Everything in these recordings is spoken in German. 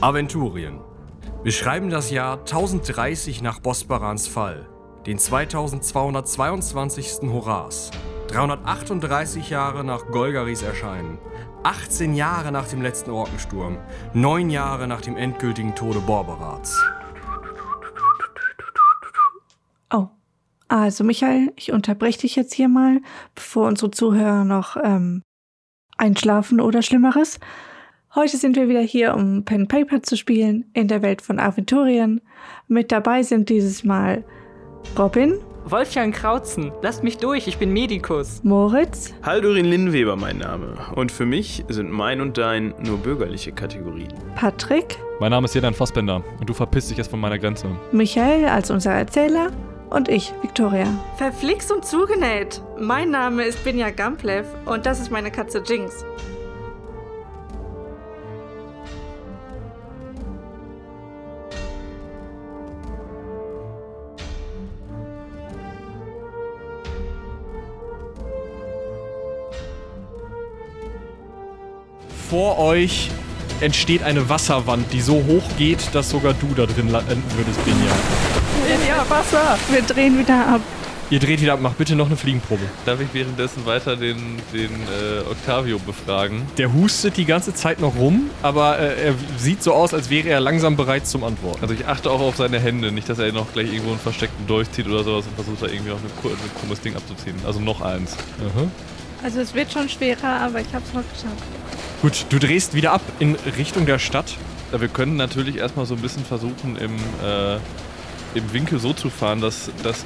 Aventurien. Wir schreiben das Jahr 1030 nach Bosbarans Fall, den 2222. Horas, 338 Jahre nach Golgaris Erscheinen, 18 Jahre nach dem letzten Orkensturm, 9 Jahre nach dem endgültigen Tode Borberats. Oh, also Michael, ich unterbreche dich jetzt hier mal, bevor unsere Zuhörer noch ähm, einschlafen oder Schlimmeres. Heute sind wir wieder hier, um Pen Paper zu spielen in der Welt von Aventurien. Mit dabei sind dieses Mal Robin, Wolfgang Krautzen, lasst mich durch, ich bin Medikus. Moritz, Haldurin Linnweber mein Name. Und für mich sind mein und dein nur bürgerliche Kategorien. Patrick, Mein Name ist Jedan Fassbender und du verpisst dich jetzt von meiner Grenze. Michael als unser Erzähler und ich, Victoria. Verflixt und zugenäht. Mein Name ist Binja Gamplev und das ist meine Katze Jinx. Vor euch entsteht eine Wasserwand, die so hoch geht, dass sogar du da drin landen würdest, Binja. Ja, Wasser! Wir drehen wieder ab. Ihr dreht wieder ab, macht bitte noch eine Fliegenprobe. Darf ich währenddessen weiter den, den äh, Octavio befragen? Der hustet die ganze Zeit noch rum, aber äh, er sieht so aus, als wäre er langsam bereit zum Antworten. Also ich achte auch auf seine Hände, nicht, dass er noch gleich irgendwo einen versteckten Dolch zieht oder sowas und versucht da irgendwie noch ein, krummes Ding abzuziehen. Also noch eins. Aha. Also es wird schon schwerer, aber ich hab's noch geschafft. Gut, du drehst wieder ab in Richtung der Stadt. Wir können natürlich erstmal so ein bisschen versuchen, im, äh, im Winkel so zu fahren, dass, dass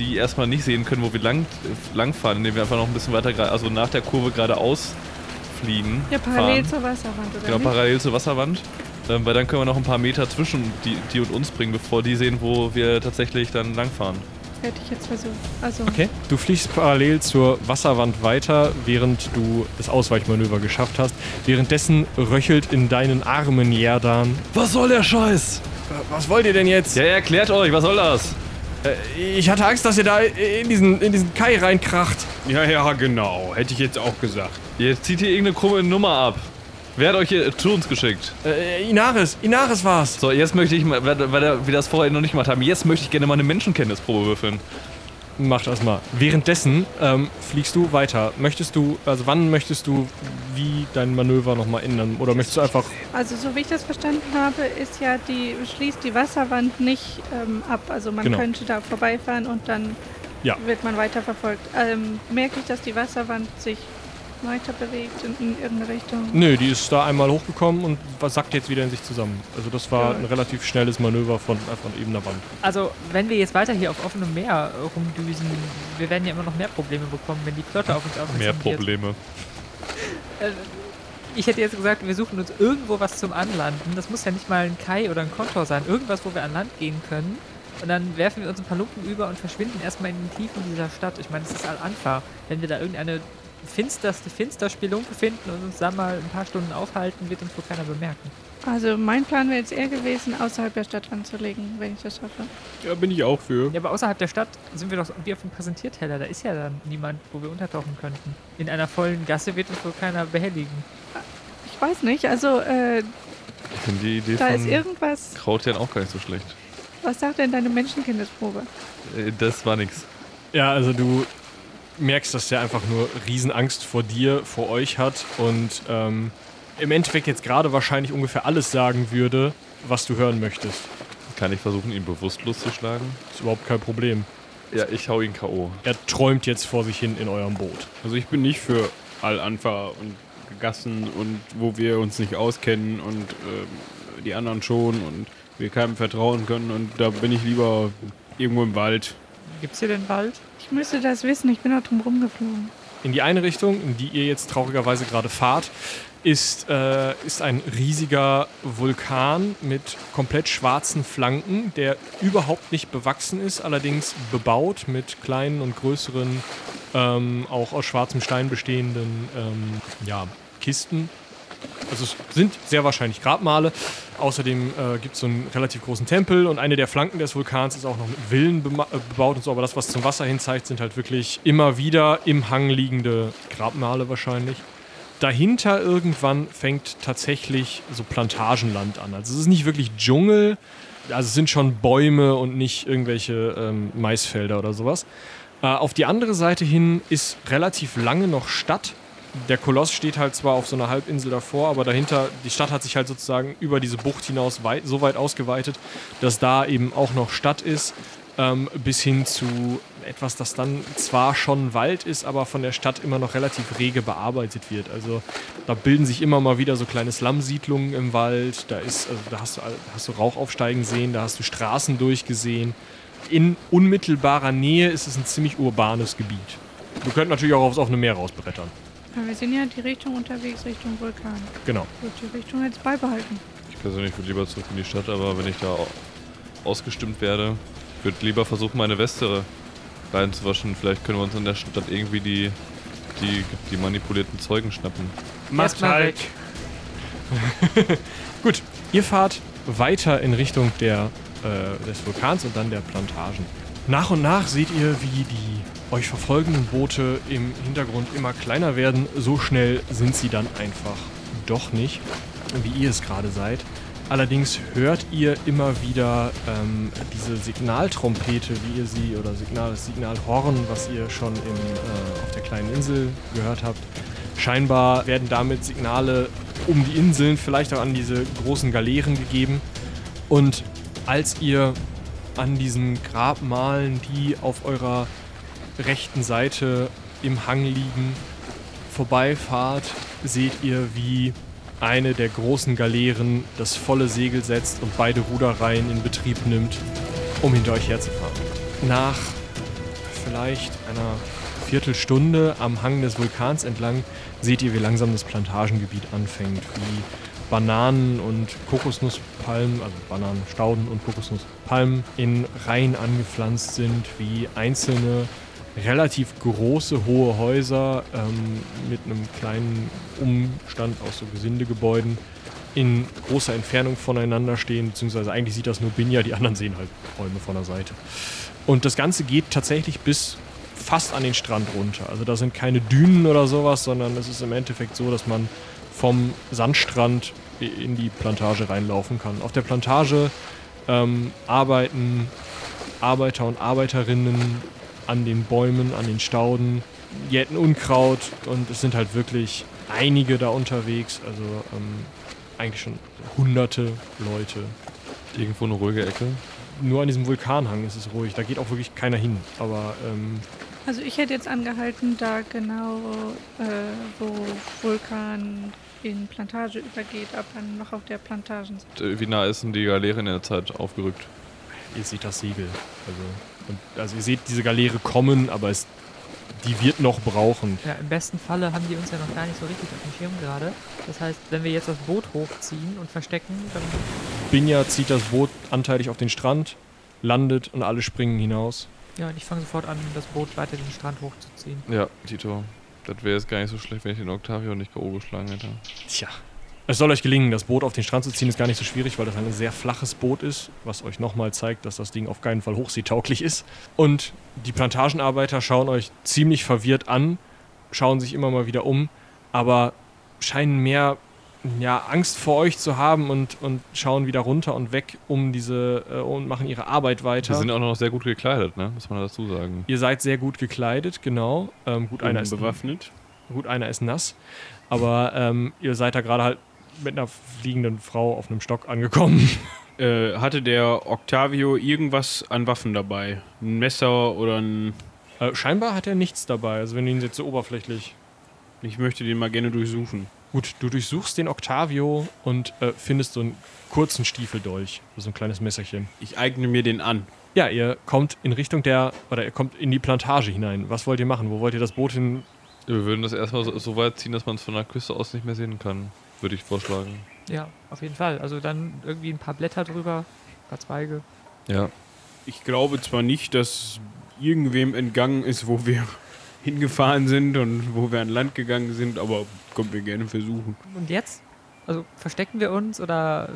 die erstmal nicht sehen können, wo wir lang, lang fahren, indem wir einfach noch ein bisschen weiter, also nach der Kurve geradeaus fliegen. Ja, parallel fahren. zur Wasserwand, oder Genau, nicht? parallel zur Wasserwand. Ähm, weil dann können wir noch ein paar Meter zwischen die, die und uns bringen, bevor die sehen, wo wir tatsächlich dann langfahren. Hätte ich jetzt versucht. Also, Okay. Du fliegst parallel zur Wasserwand weiter, während du das Ausweichmanöver geschafft hast. Währenddessen röchelt in deinen Armen Jerdan. Was soll der Scheiß? Was wollt ihr denn jetzt? Ja, erklärt euch, was soll das? Äh, Ich hatte Angst, dass ihr da in diesen, in diesen Kai reinkracht. Ja, ja, genau. Hätte ich jetzt auch gesagt. Ihr zieht hier irgendeine krumme Nummer ab. Wer hat euch hier zu uns geschickt? Äh, Inaris, Inaris war's. So, jetzt möchte ich mal, weil, wir das vorher noch nicht gemacht haben, jetzt möchte ich gerne mal eine Menschenkenntnisprobe würfeln. Mach das mal. Währenddessen ähm, fliegst du weiter. Möchtest du, also wann möchtest du wie dein Manöver nochmal ändern? Oder möchtest du einfach. also so wie ich das verstanden habe, ist ja die schließt die Wasserwand nicht ähm, ab. Also man Genau. könnte da vorbeifahren und dann Ja. wird man weiter verfolgt. Ähm, merke ich, dass die Wasserwand sich weiter bewegt in, in irgendeine Richtung? Nö, die ist da einmal hochgekommen und sackt jetzt wieder in sich zusammen. Also das war ein relativ schnelles Manöver von einfach ebener Wand. Also, wenn wir jetzt weiter hier auf offenem Meer äh, rumdüsen, wir werden ja immer noch mehr Probleme bekommen, wenn die Flotte auf uns aufmerksam Mehr. Probleme. Äh, Ich hätte jetzt gesagt, wir suchen uns irgendwo was zum Anlanden. Das muss ja nicht mal ein Kai oder ein Kontor sein. Irgendwas, wo wir an Land gehen können. Und dann werfen wir uns ein paar Lumpen über und verschwinden erstmal in den Tiefen dieser Stadt. Ich meine, es ist Al-Anfa. Wenn wir da irgendeine finsterste Finsterspelunke finden und uns da mal ein paar Stunden aufhalten, wird uns wohl keiner bemerken. Also mein Plan wäre jetzt eher gewesen, außerhalb der Stadt anzulegen, wenn ich das schaffe. Ja, bin ich auch für. Ja, aber außerhalb der Stadt sind wir doch wie auf dem Präsentierteller. Da ist ja dann niemand, wo wir untertauchen könnten. In einer vollen Gasse wird uns wohl keiner behelligen. Ich weiß nicht, also äh, Ich finde die Idee da ist von irgendwas. Krautjan auch gar nicht so schlecht. Was sagt denn deine Menschenkenntnisprobe? Äh, Das war nix. Ja, also du merkst, dass der einfach nur Riesenangst vor dir, vor euch hat und ähm, im Endeffekt jetzt gerade wahrscheinlich ungefähr alles sagen würde, was du hören möchtest. Kann ich versuchen, ihn bewusstlos zu schlagen? Ist überhaupt kein Problem. Ja, ich hau ihn K.O. Er träumt jetzt vor sich hin in eurem Boot. Also ich bin nicht für Al-Anfa und Gassen und wo wir uns nicht auskennen und ähm, die anderen schon und wir keinem vertrauen können und da bin ich lieber irgendwo im Wald. Gibt's hier den Wald? Ich müsste das wissen, ich bin da drum rumgeflogen. In die eine Richtung, in die ihr jetzt traurigerweise gerade fahrt, ist, äh, ist ein riesiger Vulkan mit komplett schwarzen Flanken, der überhaupt nicht bewachsen ist, allerdings bebaut mit kleinen und größeren, ähm, auch aus schwarzem Stein bestehenden ähm, ja, Kisten. Also es sind sehr wahrscheinlich Grabmale. Außerdem äh, gibt es so einen relativ großen Tempel und eine der Flanken des Vulkans ist auch noch mit Villen äh, bebaut und so. Aber das, was zum Wasser hin zeigt, sind halt wirklich immer wieder im Hang liegende Grabmale wahrscheinlich. dahinter irgendwann fängt tatsächlich so Plantagenland an. Also es ist nicht wirklich Dschungel, also es sind schon Bäume und nicht irgendwelche ähm, Maisfelder oder sowas. Äh, auf die andere Seite hin ist relativ lange noch Stadt. Der Koloss steht halt zwar auf so einer Halbinsel davor, aber dahinter, die Stadt hat sich halt sozusagen über diese Bucht hinaus weit, so weit ausgeweitet, dass da eben auch noch Stadt ist, ähm, bis hin zu etwas, das dann zwar schon Wald ist, aber von der Stadt immer noch relativ rege bearbeitet wird. Also da bilden sich immer mal wieder so kleine Slum-Siedlungen im Wald, da, ist, also, da hast, du, hast du Rauch aufsteigen sehen, da hast du Straßen durchgesehen. In unmittelbarer Nähe ist es ein ziemlich urbanes Gebiet. Du könnt natürlich auch aufs offene Meer rausbrettern. Wir sind ja die Richtung unterwegs, Richtung Vulkan. Genau. Wird die Richtung jetzt beibehalten. Ich persönlich würde lieber zurück in die Stadt, aber wenn ich da au- ausgestimmt werde, würde lieber versuchen, meine Weste reinzuwaschen. Vielleicht können wir uns in der Stadt irgendwie die, die, die manipulierten Zeugen schnappen. Macht halt. Gut, ihr fahrt weiter in Richtung der, äh, des Vulkans und dann der Plantagen. Nach und nach seht ihr, wie die euch verfolgenden Boote im Hintergrund immer kleiner werden. So schnell sind sie dann einfach doch nicht, wie ihr es gerade seid. Allerdings hört ihr immer wieder ähm, diese Signaltrompete, wie ihr sie, oder Signal, das Signalhorn, was ihr schon im, äh, auf der kleinen Insel gehört habt. Scheinbar werden damit Signale um die Inseln, vielleicht auch an diese großen Galeeren gegeben. Und als ihr an diesen Grabmalen, die auf eurer rechten Seite im Hang liegen, vorbeifahrt, seht ihr, wie eine der großen Galeeren das volle Segel setzt und beide Ruderreihen in Betrieb nimmt, um hinter euch herzufahren. Nach vielleicht einer Viertelstunde am Hang des Vulkans entlang seht ihr, wie langsam das Plantagengebiet anfängt, wie Bananen und Kokosnusspalmen, also Bananenstauden und Kokosnusspalmen in Reihen angepflanzt sind, wie einzelne relativ große, hohe Häuser ähm, mit einem kleinen Umstand aus so Gesindegebäuden in großer Entfernung voneinander stehen, beziehungsweise eigentlich sieht das nur Binja, die anderen sehen halt Bäume von der Seite. Und das Ganze geht tatsächlich bis fast an den Strand runter. Also da sind keine Dünen oder sowas, sondern es ist im Endeffekt so, dass man vom Sandstrand in die Plantage reinlaufen kann. Auf der Plantage ähm, arbeiten Arbeiter und Arbeiterinnen an den Bäumen, an den Stauden, jäten Unkraut und es sind halt wirklich einige da unterwegs, also ähm, eigentlich schon hunderte Leute. Irgendwo eine ruhige Ecke. Nur an diesem Vulkanhang ist es ruhig, da geht auch wirklich keiner hin, aber ähm, Also ich hätte jetzt angehalten, da genau, äh, wo Vulkan in Plantage übergeht, aber noch auf der Plantage sind. Äh, Wie nah ist denn die Galeere in der Zeit aufgerückt? ihr seht das Segel. Also, und, also ihr seht diese Galeere kommen, aber es, die wird noch brauchen. Ja, im besten Falle haben die uns ja noch gar nicht so richtig auf dem Schirm gerade. Das heißt, wenn wir jetzt das Boot hochziehen und verstecken, dann Binja zieht das Boot anteilig auf den Strand, landet und alle springen hinaus. ja, und ich fange sofort an, das Boot weiter den Strand hochzuziehen. Ja, Tito. Das wäre jetzt gar nicht so schlecht, wenn ich den Octavio nicht K.O. geschlagen hätte. Tja. Es soll euch gelingen, das Boot auf den Strand zu ziehen, ist gar nicht so schwierig, weil das ein sehr flaches Boot ist, was euch nochmal zeigt, dass das Ding auf keinen Fall hochseetauglich ist. Und die Plantagenarbeiter schauen euch ziemlich verwirrt an, schauen sich immer mal wieder um, aber scheinen mehr ja, Angst vor euch zu haben und, und schauen wieder runter und weg um diese äh, und machen ihre Arbeit weiter. Wir sind auch noch sehr gut gekleidet, ne? Muss man dazu sagen. Ihr seid sehr gut gekleidet, genau. Ähm, gut, einer ist bewaffnet. Gut, einer ist nass. Aber ähm, ihr seid da gerade halt mit einer fliegenden Frau auf einem Stock angekommen. Äh, hatte der Octavio irgendwas an Waffen dabei? Ein Messer oder ein. Äh, scheinbar hat er nichts dabei. Also wenn du ihn jetzt so oberflächlich. Ich möchte den mal gerne durchsuchen. Gut, du durchsuchst den Octavio und äh, findest so einen kurzen Stiefeldolch. So ein kleines Messerchen. Ich eigne mir den an. Ja, ihr kommt in Richtung der. Oder ihr kommt in die Plantage hinein. Was wollt ihr machen? Wo wollt ihr das Boot hin? Wir würden das erstmal so, so weit ziehen, dass man es von der Küste aus nicht mehr sehen kann. Würde ich vorschlagen. Ja, auf jeden Fall. Also dann irgendwie ein paar Blätter drüber, ein paar Zweige. Ja. Ich glaube zwar nicht, dass irgendwem entgangen ist, wo wir hingefahren sind und wo wir an Land gegangen sind, aber kommt wir gerne versuchen. Und jetzt? Also verstecken wir uns oder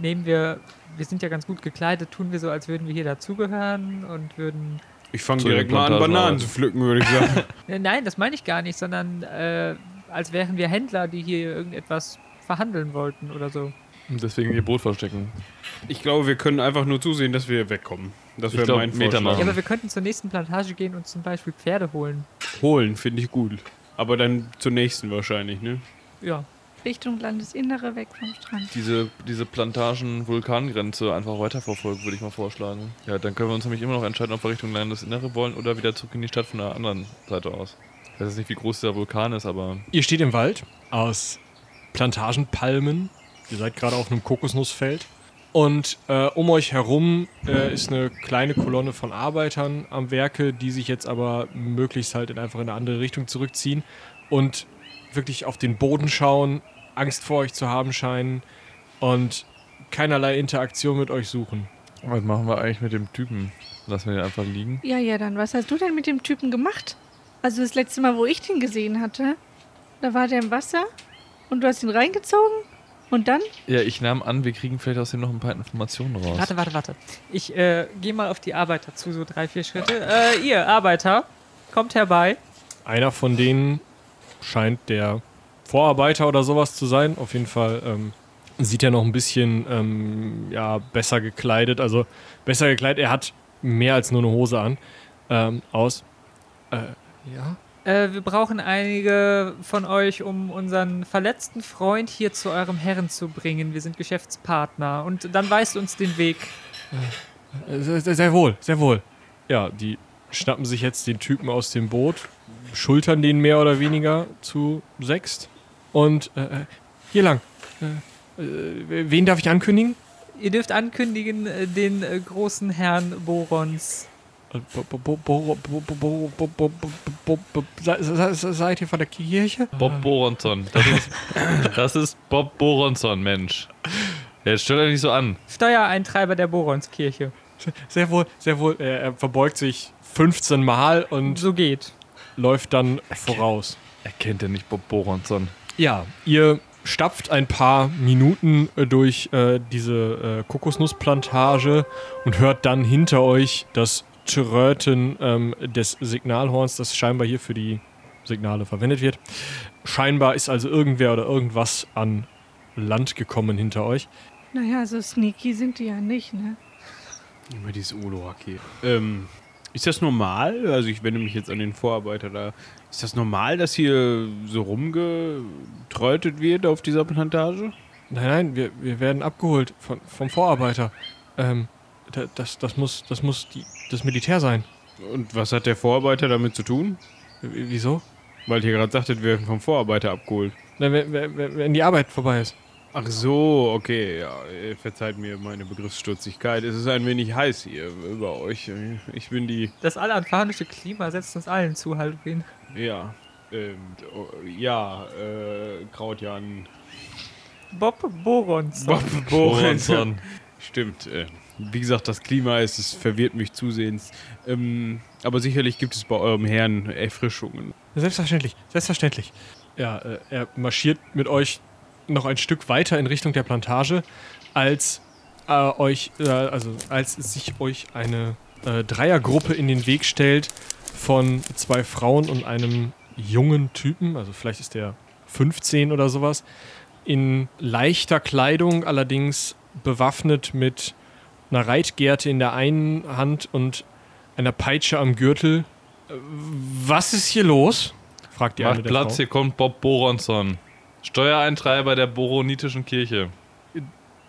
nehmen wir, wir sind ja ganz gut gekleidet, tun wir so, als würden wir hier dazugehören und würden. Ich fange direkt mal an, Bananen zu pflücken, würde ich sagen. Nein, das meine ich gar nicht, sondern äh, als wären wir Händler, die hier irgendetwas verhandeln wollten oder so. Und deswegen ihr Boot verstecken. Ich glaube, wir können einfach nur zusehen, dass wir wegkommen. Das wäre mein Meter machen. Ja, aber wir könnten zur nächsten Plantage gehen und zum Beispiel Pferde holen. Holen finde ich gut. Aber dann zur nächsten wahrscheinlich, ne? Ja. Richtung Landesinnere, weg vom Strand. Diese, diese Plantagen-Vulkangrenze einfach weiterverfolgen, würde ich mal vorschlagen. Ja, dann können wir uns nämlich immer noch entscheiden, ob wir Richtung Landesinnere wollen oder wieder zurück in die Stadt von der anderen Seite aus. Ich weiß jetzt nicht, wie groß der Vulkan ist, aber Ihr steht im Wald aus Plantagenpalmen. Ihr seid gerade auf einem Kokosnussfeld. Und äh, um euch herum äh, ist eine kleine Kolonne von Arbeitern am Werke, die sich jetzt aber möglichst halt in einfach in eine andere Richtung zurückziehen und wirklich auf den Boden schauen, Angst vor euch zu haben scheinen und keinerlei Interaktion mit euch suchen. was machen wir eigentlich mit dem Typen? Lassen wir den einfach liegen? Ja, ja, dann was hast du denn mit dem Typen gemacht? Also das letzte Mal, wo ich den gesehen hatte, da war der im Wasser und du hast ihn reingezogen und dann? Ja, ich nahm an, wir kriegen vielleicht aus dem noch ein paar Informationen raus. Warte, warte, warte. Ich äh, gehe mal auf die Arbeiter zu, so drei, vier Schritte. Äh, ihr Arbeiter, kommt herbei. Einer von denen scheint der Vorarbeiter oder sowas zu sein. Auf jeden Fall ähm, sieht er noch ein bisschen ähm, ja, besser gekleidet. Also besser gekleidet. Er hat mehr als nur eine Hose an. Ähm, aus. Äh, ja? Äh, wir brauchen einige von euch, um unseren verletzten Freund hier zu eurem Herren zu bringen. Wir sind Geschäftspartner. Und dann weist uns den Weg. Äh, Sehr, sehr sehr wohl, sehr wohl. Ja, die schnappen sich jetzt den Typen aus dem Boot, schultern den mehr oder weniger zu sechst. Und äh, hier lang. Äh, wen darf ich ankündigen? Ihr dürft ankündigen den großen Herrn Borons. Seid ihr von der Kirche? Bob Boronson. Das ist, das ist Bob Boronson, Mensch. Jetzt stell euch nicht so an. Steuereintreiber der Boronskirche. Sehr wohl, sehr wohl. Er verbeugt sich 15 Mal und. So geht. Läuft dann voraus. Er kennt ja nicht Bob Boronson. Ja, ihr stapft ein paar Minuten äh, durch äh, diese äh, Kokosnussplantage und hört dann hinter euch das Tröten ähm, des Signalhorns, das scheinbar hier für die Signale verwendet wird. Scheinbar ist also irgendwer oder irgendwas an Land gekommen hinter euch. Naja, so sneaky sind die ja nicht, ne? Immer dieses Oloak hier. Ähm, ist das normal? Also ich wende mich jetzt an den Vorarbeiter da. Ist das normal, dass hier so rumgetrötet wird auf dieser Plantage? Nein, nein, wir, wir werden abgeholt von, vom Vorarbeiter. Ähm, da- das, das muss, das, muss die, das Militär sein. Und was hat der Vorarbeiter damit zu tun? W- Wieso? Weil ihr gerade sagtet, wir werden vom Vorarbeiter abgeholt. Na, wenn, wenn die Arbeit vorbei ist. Ach so, okay, ja, äh, verzeiht mir meine Begriffsstutzigkeit. Es ist ein wenig heiß hier über euch. Ich bin die, Das allanfanische Klima setzt uns allen zu, Haldwin. ja, ähm, oh, ja, äh, Krautjan. Bob Borons. Bob Boronson. Stimmt, äh, wie gesagt, das Klima ist, es verwirrt mich zusehends. Ähm, aber sicherlich gibt es bei eurem Herrn Erfrischungen. Selbstverständlich, selbstverständlich. Ja, äh, er marschiert mit euch noch ein Stück weiter in Richtung der Plantage, als äh, euch, äh, also als sich euch eine äh, Dreiergruppe in den Weg stellt von zwei Frauen und einem jungen Typen, also vielleicht ist der 15 oder sowas, in leichter Kleidung, allerdings bewaffnet mit einer Reitgerte in der einen Hand und einer Peitsche am Gürtel. Äh, Was ist hier los? fragt die eine Macht der Platz, Frau. hier kommt Bob Boronson. Steuereintreiber der Boronitischen Kirche.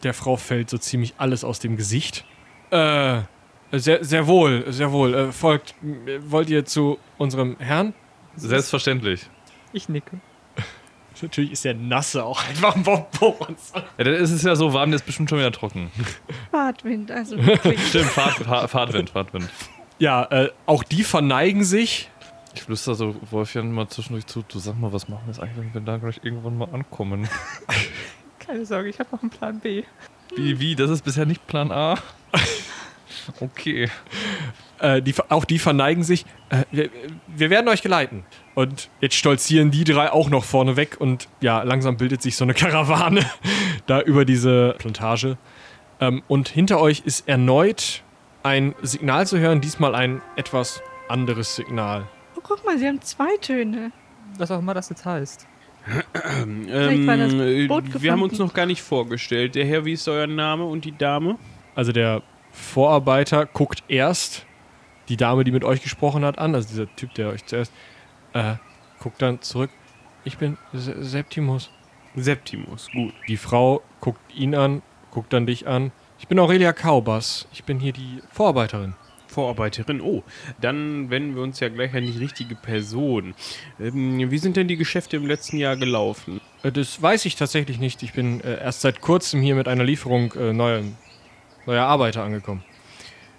Der Frau fällt so ziemlich alles aus dem Gesicht. Äh, sehr, sehr wohl, sehr wohl. Äh, folgt, wollt ihr zu unserem Herrn? Selbstverständlich. Ich nicke. Natürlich ist der Nasse auch einfach ein Bonbons. Ja, dann ist es ja so warm, der ist bestimmt schon wieder trocken. Fahrtwind, also wirklich. Stimmt, Fahrt, Fahr- Fahrtwind, Fahrtwind. Ja, äh, auch die verneigen sich. Ich flüster so Wolfjan mal zwischendurch zu. Du sag mal, was machen wir jetzt eigentlich, wenn wir da gleich irgendwann mal ankommen? Keine Sorge, ich habe noch einen Plan B. Wie, wie? Das ist bisher nicht Plan A? Okay. Äh, die, auch die verneigen sich. Äh, wir, wir werden euch geleiten. Und jetzt stolzieren die drei auch noch vorne weg und ja, langsam bildet sich so eine Karawane da über diese Plantage. Ähm, und hinter euch ist erneut ein Signal zu hören, diesmal ein etwas anderes Signal. Guck mal, sie haben zwei Töne. Was auch immer das jetzt heißt. Das Ähm, Boot äh, wir haben uns noch gar nicht vorgestellt. Der Herr, wie ist euer Name und die Dame? Also der Vorarbeiter guckt erst die Dame, die mit euch gesprochen hat, an, also dieser Typ, der euch zuerst, äh, guckt dann zurück. Ich bin Se Septimus. Septimus, gut. Die Frau guckt ihn an, guckt dann dich an. Ich bin Aurelia Kaubas. Ich bin hier die Vorarbeiterin. Vorarbeiterin. Oh, dann wenden wir uns ja gleich an die richtige Person. Ähm, wie sind denn die Geschäfte im letzten Jahr gelaufen? Äh, Das weiß ich tatsächlich nicht. Ich bin äh, erst seit kurzem hier mit einer Lieferung äh, neuer, neuer Arbeiter angekommen.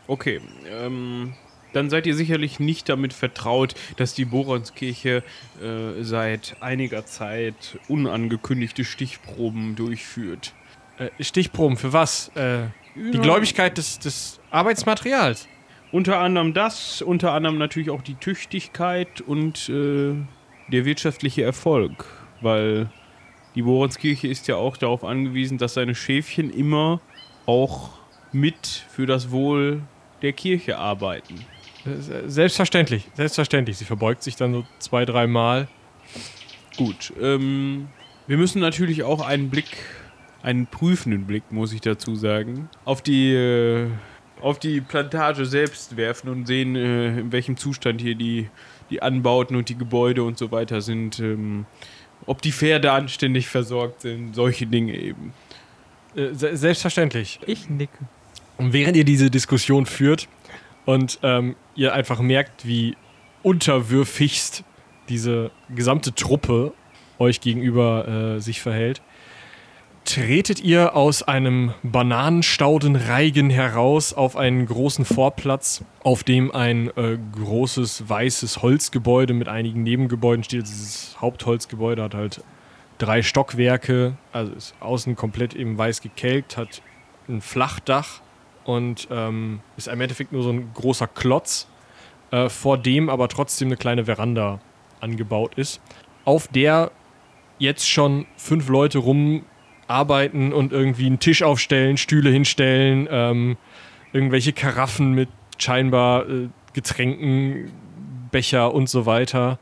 Okay, ähm, dann seid ihr sicherlich nicht damit vertraut, dass die Boronskirche äh, seit einiger Zeit unangekündigte Stichproben durchführt. Äh, Stichproben für was? Äh, die Gläubigkeit des, des Arbeitsmaterials. Unter anderem das, unter anderem natürlich auch die Tüchtigkeit und äh, der wirtschaftliche Erfolg, weil die Boronskirche ist ja auch darauf angewiesen, dass seine Schäfchen immer auch mit für das Wohl der Kirche arbeiten. Äh, Selbstverständlich, selbstverständlich. Sie verbeugt sich dann so zwei, dreimal. Gut, ähm, wir müssen natürlich auch einen Blick, einen prüfenden Blick, muss ich dazu sagen, auf die, äh, auf die Plantage selbst werfen und sehen, äh, in welchem Zustand hier die, die Anbauten und die Gebäude und so weiter sind. Ähm, ob die Pferde anständig versorgt sind, solche Dinge eben. Äh, se selbstverständlich. Ich nicke. Und während ihr diese Diskussion führt und ähm, ihr einfach merkt, wie unterwürfigst diese gesamte Truppe euch gegenüber äh, sich verhält, tretet ihr aus einem Bananenstaudenreigen heraus auf einen großen Vorplatz, auf dem ein äh, großes weißes Holzgebäude mit einigen Nebengebäuden steht. Dieses Hauptholzgebäude hat halt drei Stockwerke, also ist außen komplett eben weiß gekelkt, hat ein Flachdach und ähm, ist im Endeffekt nur so ein großer Klotz, äh, vor dem aber trotzdem eine kleine Veranda angebaut ist, auf der jetzt schon fünf Leute rumarbeiten und irgendwie einen Tisch aufstellen, Stühle hinstellen, ähm, irgendwelche Karaffen mit scheinbar äh, Getränken, Becher und so weiter.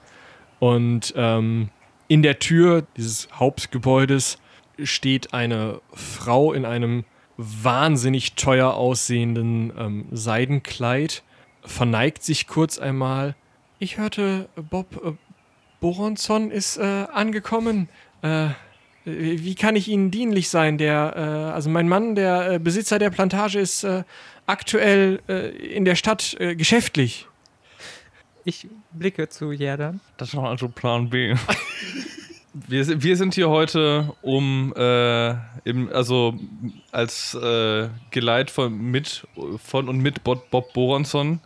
Und ähm, in der Tür dieses Hauptgebäudes steht eine Frau in einem wahnsinnig teuer aussehenden ähm, Seidenkleid, verneigt sich kurz einmal. Ich hörte, Bob äh, Boronson ist äh, angekommen. Äh, wie kann ich Ihnen dienlich sein? Der, äh, also mein Mann, der äh, Besitzer der Plantage, ist äh, aktuell äh, in der Stadt äh, geschäftlich. Ich blicke zu Jerdan. Das war also Plan B. wir, sind- wir sind hier heute, um äh, im, also als äh, Geleit von, mit, von und mit Bob, Bob Boronson,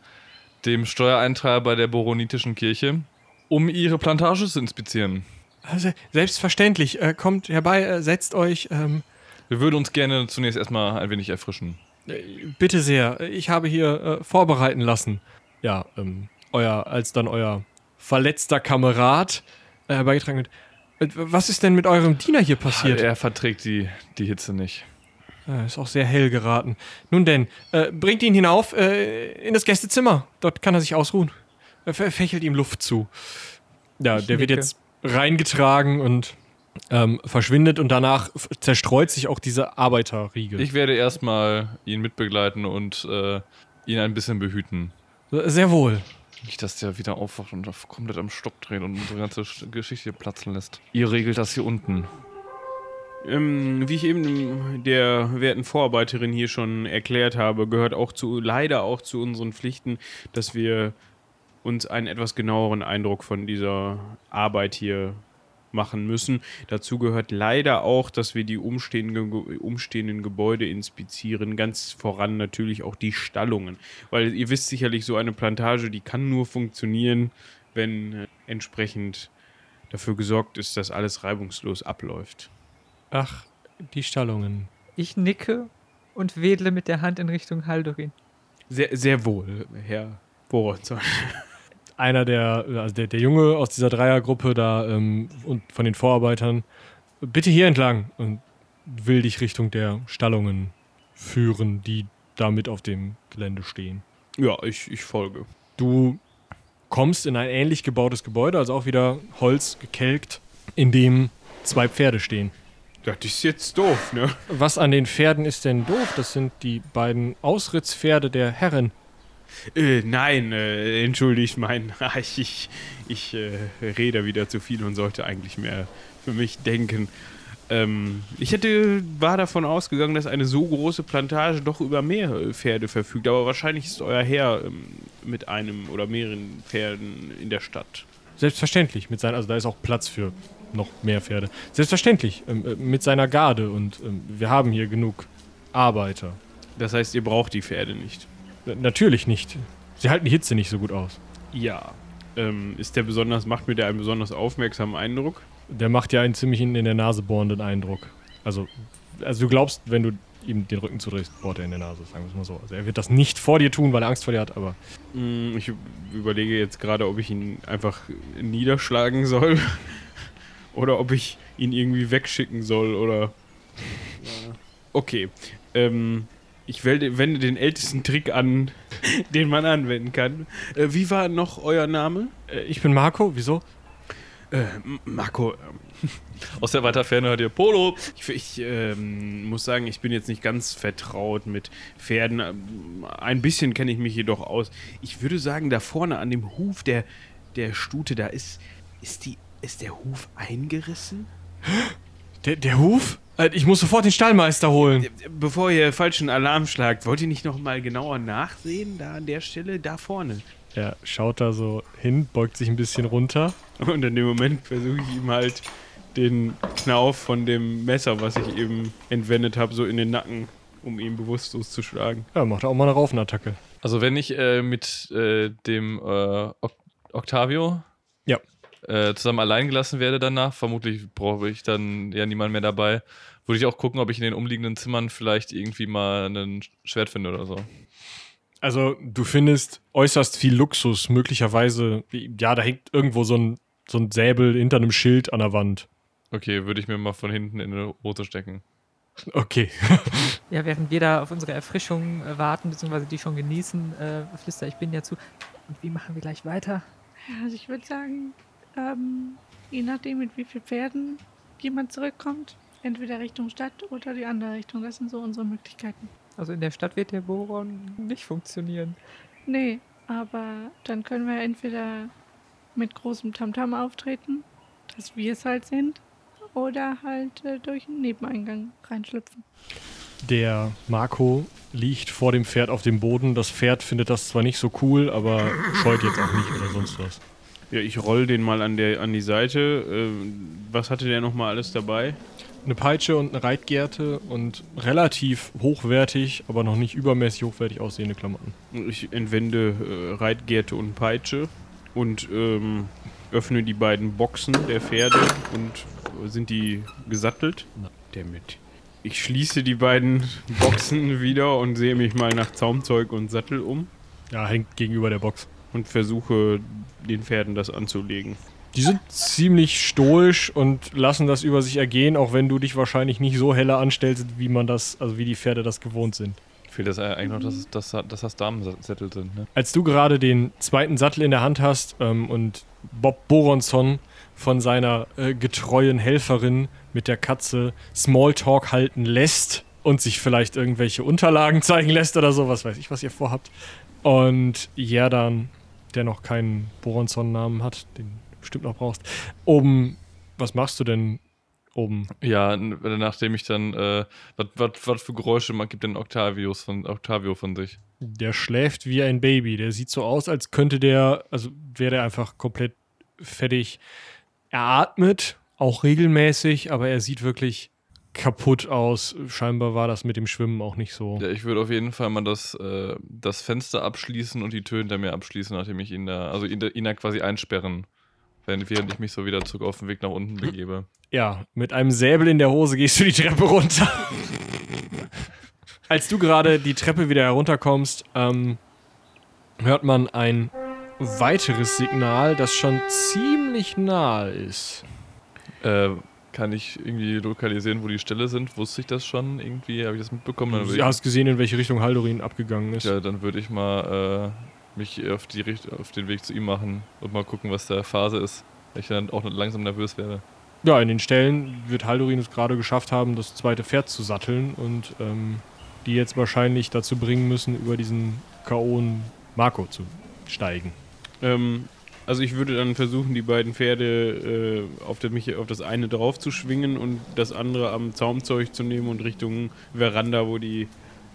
dem Steuereintreiber der Boronitischen Kirche, um ihre Plantage zu inspizieren. Also, selbstverständlich. Äh, kommt herbei, äh, setzt euch. Ähm, Wir würden uns gerne zunächst erstmal ein wenig erfrischen. äh, bitte sehr. Ich habe hier äh, vorbereiten lassen. Ja, ähm, euer, als dann euer verletzter Kamerad äh, herbeigetragen wird. Äh, Was ist denn mit eurem Diener hier passiert? Er verträgt die, die Hitze nicht. Äh, ist auch sehr hell geraten. Nun denn, äh, bringt ihn hinauf äh, in das Gästezimmer. Dort kann er sich ausruhen. Ver- fächelt ihm Luft zu. Ja, Ich der wird nicke. jetzt reingetragen und ähm, verschwindet und danach zerstreut sich auch diese Arbeiterriege. Ich werde erstmal ihn mitbegleiten und äh, ihn ein bisschen behüten. Sehr wohl. Nicht, dass der wieder aufwacht und komplett am Stock dreht und unsere ganze Sch- Geschichte platzen lässt. Ihr regelt das hier unten. Ähm, wie ich eben der werten Vorarbeiterin hier schon erklärt habe, gehört auch zu, leider auch zu unseren Pflichten, dass wir uns einen etwas genaueren Eindruck von dieser Arbeit hier machen müssen. Dazu gehört leider auch, dass wir die umstehenden, umstehenden Gebäude inspizieren, ganz voran natürlich auch die Stallungen. Weil ihr wisst sicherlich, so eine Plantage, die kann nur funktionieren, wenn äh, entsprechend dafür gesorgt ist, dass alles reibungslos abläuft. Ach, die Stallungen. Ich nicke und wedle mit der Hand in Richtung Haldorin. Sehr, sehr wohl, Herr Boronson. Einer der, also der, der Junge aus dieser Dreiergruppe da ähm, und von den Vorarbeitern, bitte hier entlang und will dich Richtung der Stallungen führen, die damit auf dem Gelände stehen. Ja, ich, ich folge. Du kommst in ein ähnlich gebautes Gebäude, also auch wieder Holz gekelkt. in dem zwei Pferde stehen. Das ist jetzt doof, ne? Was an den Pferden ist denn doof? Das sind die beiden Ausrittspferde der Herrin. Äh, nein, äh, entschuldigt mein, ich, ich, ich äh, rede wieder zu viel und sollte eigentlich mehr für mich denken. Ähm, ich hätte, war davon ausgegangen, dass eine so große Plantage doch über mehr Pferde verfügt, aber wahrscheinlich ist euer Herr ähm, mit einem oder mehreren Pferden in der Stadt. Selbstverständlich, mit seinen, also da ist auch Platz für noch mehr Pferde. Selbstverständlich, ähm, äh, mit seiner Garde und ähm, wir haben hier genug Arbeiter. Das heißt, ihr braucht die Pferde nicht. Natürlich nicht. Sie halten die Hitze nicht so gut aus. Ja. Ähm, ist der besonders, macht mir der einen besonders aufmerksamen Eindruck? Der macht ja einen ziemlich in, in der Nase bohrenden Eindruck. Also, also du glaubst, wenn du ihm den Rücken zudrehst, bohrt er in der Nase, sagen wir es mal so. Also er wird das nicht vor dir tun, weil er Angst vor dir hat, aber Mm, Ich überlege jetzt gerade, ob ich ihn einfach niederschlagen soll oder ob ich ihn irgendwie wegschicken soll oder. Okay. Ähm, ich wende, den ältesten Trick an, den man anwenden kann. Äh, wie war noch euer Name? äh, ich bin Marco, wieso? Äh, Marco, ähm, Aus der weiter Ferne hört ihr Polo. ich, ich ähm, muss sagen, ich bin jetzt nicht ganz vertraut mit Pferden. Ähm, Ein bisschen kenne ich mich jedoch aus. Ich würde sagen, da vorne an dem Huf der, der Stute, da ist, ist, die, ist der Huf eingerissen? Der, der Huf? Äh, ich muss sofort den Stallmeister holen. Bevor ihr falschen Alarm schlagt, wollt ihr nicht noch mal genauer nachsehen, da an der Stelle, da vorne? Er schaut da so hin, beugt sich ein bisschen runter. Und in dem Moment versuche ich ihm halt den Knauf von dem Messer, was ich eben entwendet habe, so in den Nacken, um ihn bewusstlos zu schlagen. Ja, macht auch mal eine Raufenattacke. Also wenn ich äh, mit äh, dem äh, Octavio. Äh, zusammen allein gelassen werde danach, vermutlich brauche ich dann ja niemanden mehr dabei, würde ich auch gucken, ob ich in den umliegenden Zimmern vielleicht irgendwie mal ein Schwert finde oder so. Also, du findest äußerst viel Luxus, möglicherweise. Ja, da hängt irgendwo so ein, so ein Säbel hinter einem Schild an der Wand. Okay, würde ich mir mal von hinten in eine Hose stecken. Okay. Ja, während wir da auf unsere Erfrischung äh, warten, beziehungsweise die schon genießen, äh, flüster ich bin ja zu. Und wie machen wir gleich weiter? Ja, also ich würde sagen, ähm, je nachdem, mit wie vielen Pferden jemand zurückkommt, entweder Richtung Stadt oder die andere Richtung. Das sind so unsere Möglichkeiten. Also in der Stadt wird der Boron nicht funktionieren. Nee, aber dann können wir entweder mit großem Tamtam auftreten, dass wir es halt sind, oder halt äh, durch einen Nebeneingang reinschlüpfen. Der Marco liegt vor dem Pferd auf dem Boden. Das Pferd findet das zwar nicht so cool, aber scheut jetzt auch nicht oder sonst was. Ja, ich roll den mal an, der, an die Seite. Ähm, was hatte der nochmal alles dabei? Eine Peitsche und eine Reitgerte und relativ hochwertig, aber noch nicht übermäßig hochwertig aussehende Klamotten. Ich entwende äh, Reitgerte und Peitsche und ähm, öffne die beiden Boxen der Pferde und sind die gesattelt? Damit. Ich schließe die beiden Boxen wieder und sehe mich mal nach Zaumzeug und Sattel um Ja, hängt gegenüber der Box. Und versuche den Pferden das anzulegen. Die sind ziemlich stoisch und lassen das über sich ergehen, auch wenn du dich wahrscheinlich nicht so heller anstellst, wie man das, also wie die Pferde das gewohnt sind. Fehlt das eigentlich noch, dass, dass, dass das Damensättel sind, ne? Als du gerade den zweiten Sattel in der Hand hast ähm, und Bob Boronson von seiner äh, getreuen Helferin mit der Katze Smalltalk halten lässt und sich vielleicht irgendwelche Unterlagen zeigen lässt oder so, was weiß ich, was ihr vorhabt. Und Jerdan, der noch keinen Boronson-Namen hat, den du bestimmt noch brauchst, oben, was machst du denn oben? Ja, nachdem ich dann, äh, was für Geräusche man gibt denn Octavius von, Octavio von sich? Der schläft wie ein Baby. Der sieht so aus, als könnte der, also wäre der einfach komplett fertig. Er atmet auch regelmäßig, aber er sieht wirklich kaputt aus. Scheinbar war das mit dem Schwimmen auch nicht so. Ja, ich würde auf jeden Fall mal das, äh, das Fenster abschließen und die Tür hinter mir abschließen, nachdem ich ihn da, also ihn, da- ihn da quasi einsperren, wenn, während ich mich so wieder zurück auf den Weg nach unten begebe. Ja, mit einem Säbel in der Hose gehst du die Treppe runter. Als du gerade die Treppe wieder herunterkommst, ähm, hört man ein weiteres Signal, das schon ziemlich nahe ist. Äh, kann ich irgendwie lokalisieren, wo die Ställe sind? Wusste ich das schon? Irgendwie habe ich das mitbekommen? Dann Du hast gesehen, in welche Richtung Haldorin abgegangen ist. ja, dann würde ich mal äh, mich auf, die Richt auf den Weg zu ihm machen und mal gucken, was da Phase ist. Weil ich dann auch langsam nervös werde. ja, in den Ställen wird Haldorin es gerade geschafft haben, das zweite Pferd zu satteln und ähm, die jetzt wahrscheinlich dazu bringen müssen, über diesen Kaon Marco zu steigen. Ähm, also ich würde dann versuchen, die beiden Pferde äh, auf, der, auf das eine drauf zu schwingen und das andere am Zaumzeug zu nehmen und Richtung Veranda, wo die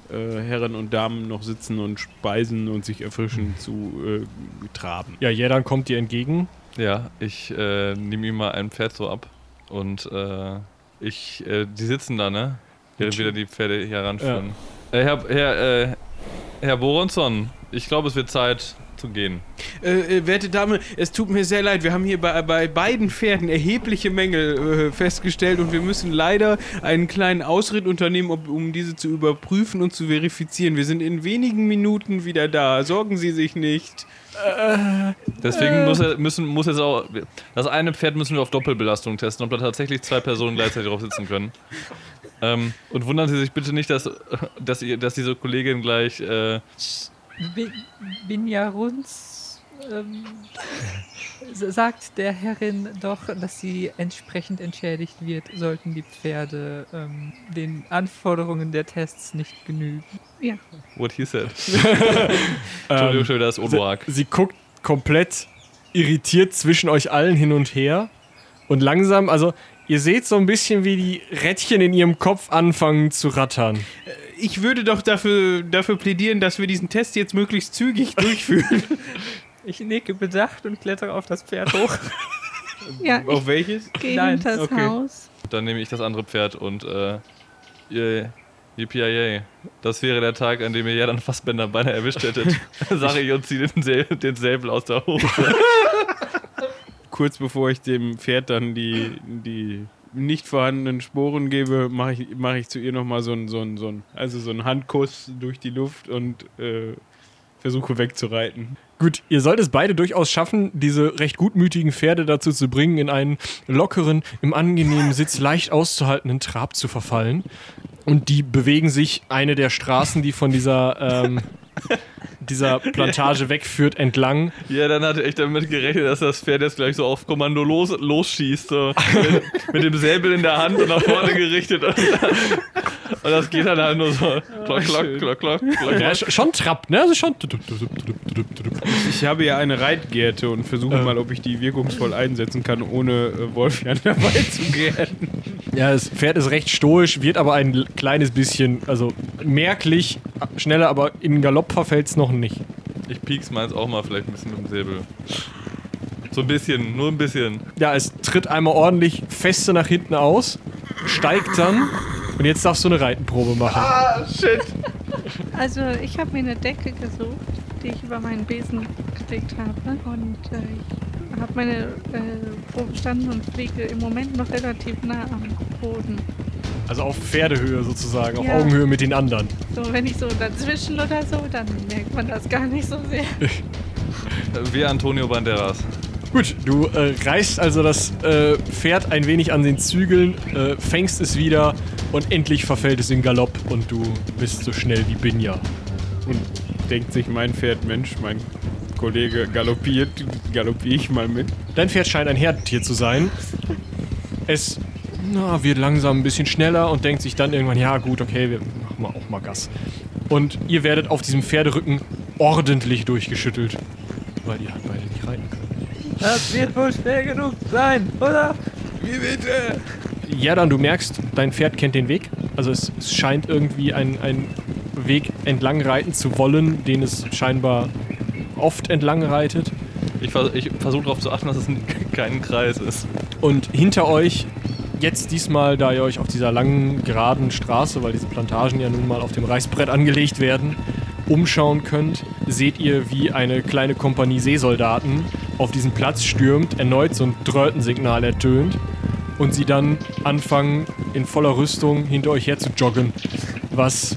äh, Herren und Damen noch sitzen und speisen und sich erfrischen, zu äh, traben. Ja, Jedan kommt dir entgegen. Ja, ich äh, nehme ihm mal ein Pferd so ab und äh, ich, äh, die sitzen da, ne? Während wieder die Pferde hier ranführen. Äh, Herr, Herr, äh, Herr Boronson, ich glaube, es wird Zeit zu gehen. Äh, äh, werte Dame, es tut mir sehr leid. Wir haben hier bei, bei beiden Pferden erhebliche Mängel äh, festgestellt und wir müssen leider einen kleinen Ausritt unternehmen, um, um diese zu überprüfen und zu verifizieren. Wir sind in wenigen Minuten wieder da. Sorgen Sie sich nicht. Deswegen muss, er, müssen, muss jetzt auch. Das eine Pferd müssen wir auf Doppelbelastung testen, ob da tatsächlich zwei Personen gleichzeitig drauf sitzen können. Ähm, und wundern Sie sich bitte nicht, dass, dass, ihr, dass diese Kollegin gleich. Bin- Binja Runz ähm, sagt der Herrin doch, dass sie entsprechend entschädigt wird, sollten die Pferde ähm, den Anforderungen der Tests nicht genügen. what he said. Entschuldigung, Ähm, schon wieder das Odoak. Sie, sie guckt komplett irritiert zwischen euch allen hin und her. Und langsam, also ihr seht so ein bisschen, wie die Rädchen in ihrem Kopf anfangen zu rattern. Ich würde doch dafür, dafür plädieren, dass wir diesen Test jetzt möglichst zügig durchführen. Ich nicke bedacht und klettere auf das Pferd hoch. Ja, ich auf welches? gehe Nein, das okay. Haus. Dann nehme ich das andere Pferd und äh, yay. Yippie Das wäre der Tag, an dem ihr ja dann Fassbänder beinahe erwischt hättet. Sag ich und ziehe den, Säbel, den Säbel aus der Hose. Kurz bevor ich dem Pferd dann die, die nicht vorhandenen Sporen gebe, mache ich, mach ich zu ihr nochmal so einen so einen- so einen- also so einen Handkuss durch die Luft und äh, versuche wegzureiten. Gut, ihr sollt es beide durchaus schaffen, diese recht gutmütigen Pferde dazu zu bringen, in einen lockeren, im angenehmen Sitz leicht auszuhaltenden Trab zu verfallen. Und die bewegen sich eine der Straßen, die von dieser, ähm, dieser Plantage wegführt, entlang. Ja, dann hatte ich damit gerechnet, dass das Pferd jetzt gleich so auf Kommando los, losschießt. So. mit, mit dem Säbel in der Hand und nach vorne gerichtet. Und, und das geht dann halt nur so. Klock, klock, klock, klock, klock. Ja, sch- schon trappt, ne? Also schon. Ich habe ja eine Reitgerte und versuche mal, ob ich die wirkungsvoll einsetzen kann, ohne äh, Wolfjan dabei zu gärten. Ja, das Pferd ist recht stoisch, wird aber ein kleines bisschen, also merklich schneller, aber in Galopp verfällt es noch nicht. Ich piek's meins auch mal vielleicht ein bisschen mit dem Säbel. So ein bisschen, nur ein bisschen. Ja, es tritt einmal ordentlich feste nach hinten aus, steigt dann und jetzt darfst du eine Reitenprobe machen. Also ich habe mir eine Decke gesucht, die ich über meinen Besen gelegt habe. Und äh, ich habe meine äh, Probe bestanden und fliege im Moment noch relativ nah am Boden. Also auf Pferdehöhe sozusagen, auf Ja. Augenhöhe mit den anderen. So, wenn ich so dazwischen oder so, dann merkt man das gar nicht so sehr. Wie Antonio Banderas. Gut, du äh, reißt also das äh, Pferd ein wenig an den Zügeln, äh, fängst es wieder und endlich verfällt es in Galopp und du bist so schnell wie Binja. Und denkt sich mein Pferd, Mensch, mein Kollege galoppiert, galoppiere ich mal mit. Dein Pferd scheint ein Herdentier zu sein. Es na, wird langsam ein bisschen schneller und denkt sich dann irgendwann, ja gut, okay, wir machen mal auch mal Gas. Und ihr werdet auf diesem Pferderücken ordentlich durchgeschüttelt, weil ihr halt beide nicht reiten könnt. Das wird wohl schwer genug sein, oder? Wie bitte? Ja, dann du merkst, dein Pferd kennt den Weg. Also es, es scheint irgendwie ein, ein Weg entlang reiten zu wollen, den es scheinbar oft entlang reitet. Ich, vers ich versuche darauf zu achten, dass es kein Kreis ist. Und hinter euch, jetzt diesmal, da ihr euch auf dieser langen, geraden Straße, weil diese Plantagen ja nun mal auf dem Reißbrett angelegt werden, umschauen könnt, seht ihr, wie eine kleine Kompanie Seesoldaten auf diesen Platz stürmt, erneut so ein Drötensignal ertönt und sie dann anfangen, in voller Rüstung hinter euch her zu joggen. Was,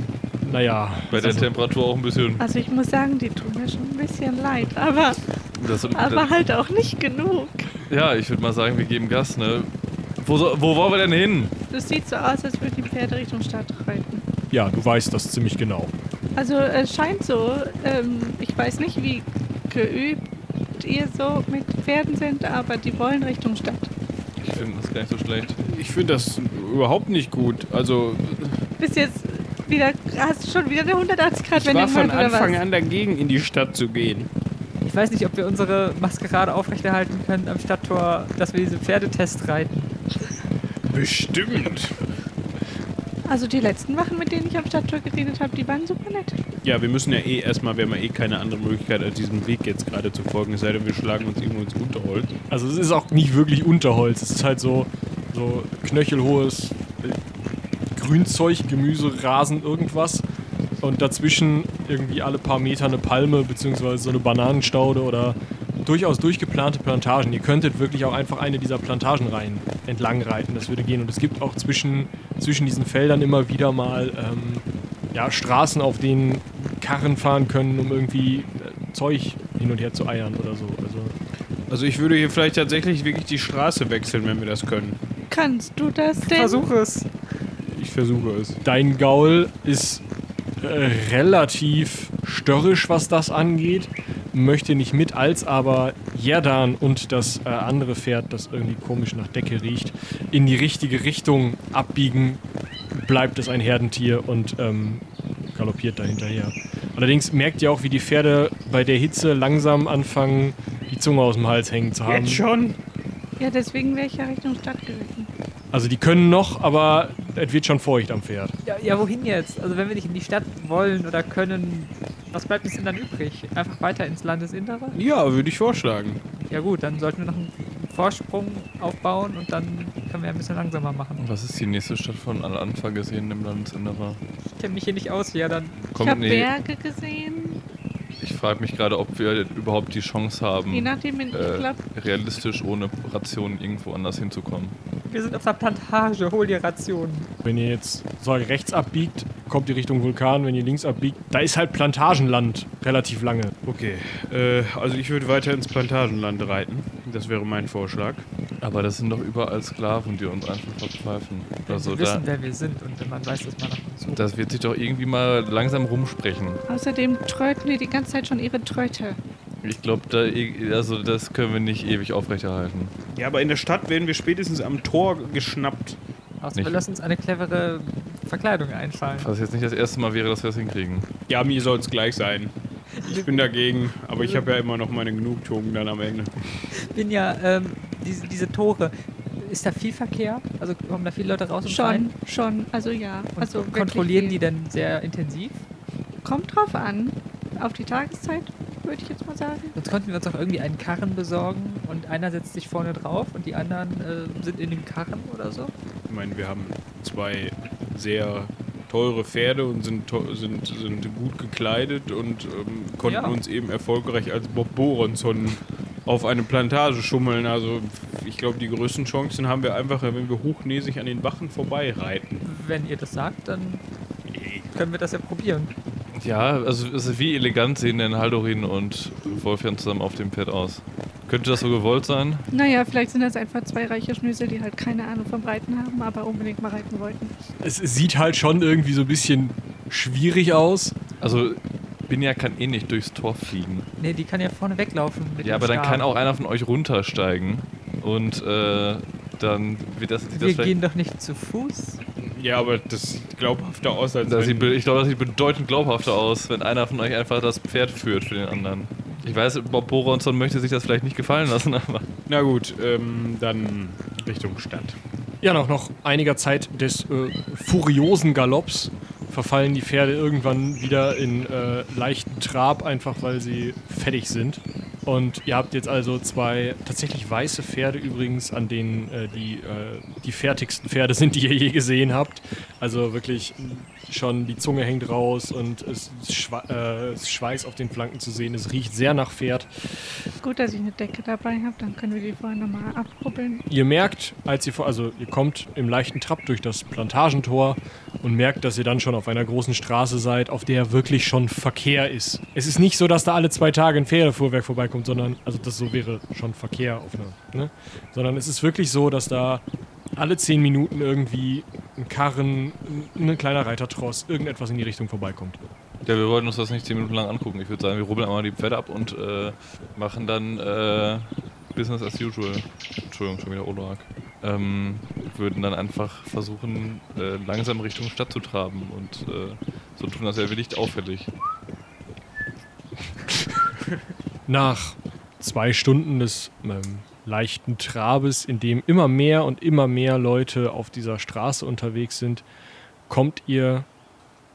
naja, Bei der Temperatur auch ein bisschen. Also ich muss sagen, die tun mir schon ein bisschen leid, aber, Das, aber halt auch nicht genug. ja, ich würde mal sagen, wir geben Gas, ne? Wo, so, wo wollen wir denn hin? Das sieht so aus, als würden die Pferde Richtung Stadt reiten. ja, du weißt das ziemlich genau. Also es scheint so, ähm, ich weiß nicht, wie geübt ihr so mit Pferden sind, aber die wollen Richtung Stadt. Ich finde das gar nicht so schlecht. Ich finde das überhaupt nicht gut. Also, Bist jetzt wieder, hast du schon wieder eine 180 Grad ich war Wendung von Anfang an dagegen, in die Stadt zu gehen. Ich weiß nicht, ob wir unsere Maskerade aufrechterhalten können am Stadttor, dass wir diese Pferdetest reiten. Bestimmt. Also die letzten Wachen, mit denen ich am Stadttor geredet habe, die waren super nett. Ja, wir müssen ja eh erstmal, wir haben ja eh keine andere Möglichkeit, als diesem Weg jetzt gerade zu folgen. Es sei denn, wir schlagen uns irgendwo ins Unterholz. Also es ist auch nicht wirklich Unterholz. Es ist halt so, so knöchelhohes äh, Grünzeug, Gemüse, Rasen, irgendwas. Und dazwischen irgendwie alle paar Meter eine Palme beziehungsweise so eine Bananenstaude oder durchaus durchgeplante Plantagen. Ihr könntet wirklich auch einfach eine dieser Plantagenreihen entlang reiten. Das würde gehen. Und es gibt auch zwischen, zwischen diesen Feldern immer wieder mal ähm, ja, Straßen, auf denen Karren fahren können, um irgendwie äh, Zeug hin und her zu eiern oder so. Also Also ich würde hier vielleicht tatsächlich wirklich die Straße wechseln, wenn wir das können. Kannst du das denn? Versuch es. Ich versuche es. Dein Gaul ist äh, relativ störrisch, was das angeht. Möchte nicht mit, als aber Jerdan und das äh, andere Pferd, das irgendwie komisch nach Decke riecht, in die richtige Richtung abbiegen, bleibt es ein Herdentier und ähm, galoppiert da hinterher. Allerdings merkt ihr auch, wie die Pferde bei der Hitze langsam anfangen, die Zunge aus dem Hals hängen zu haben. Jetzt schon? Ja, deswegen wäre ich ja Richtung Stadt geritten. Also die können noch, aber es wird schon feucht am Pferd. Ja, ja, wohin jetzt? Also wenn wir nicht in die Stadt wollen oder können, was bleibt uns denn dann übrig? Einfach weiter ins Landesinnere? Ja, würde ich vorschlagen. Ja gut, dann sollten wir noch einen Vorsprung aufbauen und dann können wir ein bisschen langsamer machen. Was ist die nächste Stadt von Al-Anfa gesehen im Landesinnere? Ich kenne mich hier nicht aus, ja dann. ich Kommt, habe nee, Berge gesehen. ich frage mich gerade, ob wir überhaupt die Chance haben, Je nachdem, in, ich äh, realistisch ohne Rationen irgendwo anders hinzukommen. Wir sind auf der Plantage, hol dir Rationen. Wenn ihr jetzt so rechts abbiegt, kommt ihr Richtung Vulkan. Wenn ihr links abbiegt, da ist halt Plantagenland relativ lange. Okay, äh, also ich würde weiter ins Plantagenland reiten. Das wäre mein Vorschlag. Aber das sind doch überall Sklaven, die uns einfach verpfeifen. Wenn Also wir da, wissen, wer wir sind und wenn man weiß, dass man nach uns sucht. das wird sich doch irgendwie mal langsam rumsprechen. außerdem tröten die die ganze Zeit schon ihre Tröte. Ich glaube, da, also das können wir nicht ewig aufrechterhalten. Ja, aber in der Stadt werden wir spätestens am Tor geschnappt. Außer wir lassen uns eine clevere Verkleidung einfallen. Was jetzt nicht das erste Mal wäre, dass wir das hinkriegen. Ja, mir soll es gleich sein. Ich bin dagegen, aber ich habe ja immer noch meine Genugtuung dann am Ende. bin ja, ähm, diese, diese Tore, ist da viel Verkehr? Also kommen da viele Leute raus und rein? Schon, schon. Also ja. Und also kontrollieren die denn sehr intensiv? Kommt drauf an. Auf die Tageszeit, würde ich jetzt mal sagen. Sonst könnten wir uns auch irgendwie einen Karren besorgen und einer setzt sich vorne drauf und die anderen äh, sind in dem Karren oder so. Ich meine, wir haben zwei sehr teure Pferde und sind, sind, sind gut gekleidet und ähm, konnten Ja. uns eben erfolgreich als Bob Boronson auf eine Plantage schummeln. Also ich glaube, die größten Chancen haben wir einfach, wenn wir hochnäsig an den Wachen vorbeireiten. Wenn ihr das sagt, dann können wir das ja probieren. Ja, also ist wie elegant sehen denn Haldorin und Wolfjan zusammen auf dem Pferd aus. Könnte das so gewollt sein? Naja, vielleicht sind das einfach zwei reiche Schnösel, die halt keine Ahnung vom Reiten haben, aber unbedingt mal reiten wollten. Es sieht halt schon irgendwie so ein bisschen schwierig aus. Also Binja kann eh nicht durchs Tor fliegen. Nee, die kann ja vorne weglaufen. Mit Ja, dem aber dann kann auch einer von euch runtersteigen und äh, dann wird das, das Wir vielleicht... gehen doch nicht zu Fuß. Ja, aber das sieht glaubhafter aus, als Das wenn... sieht, ich glaube, das sieht bedeutend glaubhafter aus, wenn einer von euch einfach das Pferd führt für den anderen. Ich weiß, Bob Boronson möchte sich das vielleicht nicht gefallen lassen, aber Na gut, ähm, dann Richtung Stadt. Ja, nach noch einiger Zeit des äh, furiosen Galopps verfallen die Pferde irgendwann wieder in äh, leichten Trab, einfach weil sie fertig sind. Und ihr habt jetzt also zwei tatsächlich weiße Pferde übrigens, an denen äh, die, äh, die fertigsten Pferde sind, die ihr je gesehen habt. Also wirklich schon die Zunge hängt raus und es ist Schwe äh, es ist Schweiß auf den Flanken zu sehen. Es riecht sehr nach Pferd. Gut, dass ich eine Decke dabei habe, dann können wir die vorher nochmal abrubbeln. Ihr merkt, als ihr vor, also ihr kommt im leichten Trab durch das Plantagentor und merkt, dass ihr dann schon auf einer großen Straße seid, auf der wirklich schon Verkehr ist. Es ist nicht so, dass da alle zwei Tage ein Pferdefuhrwerk vorbeikommt, sondern, also das so wäre schon Verkehr auf einer, ne? Sondern es ist wirklich so, dass da alle zehn Minuten irgendwie ein Karren, ein, ein kleiner Reitertross, irgendetwas in die Richtung vorbeikommt. ja, wir wollten uns das nicht zehn Minuten lang angucken. Ich würde sagen, wir rubbeln einmal die Pferde ab und äh, machen dann äh, Business as usual. Entschuldigung, schon wieder Odorak. ähm, würden dann einfach versuchen, äh, langsam Richtung Stadt zu traben und äh, so tun, als wäre wir nicht auffällig. Nach zwei Stunden des ähm, leichten Trabes, in dem immer mehr und immer mehr Leute auf dieser Straße unterwegs sind, kommt ihr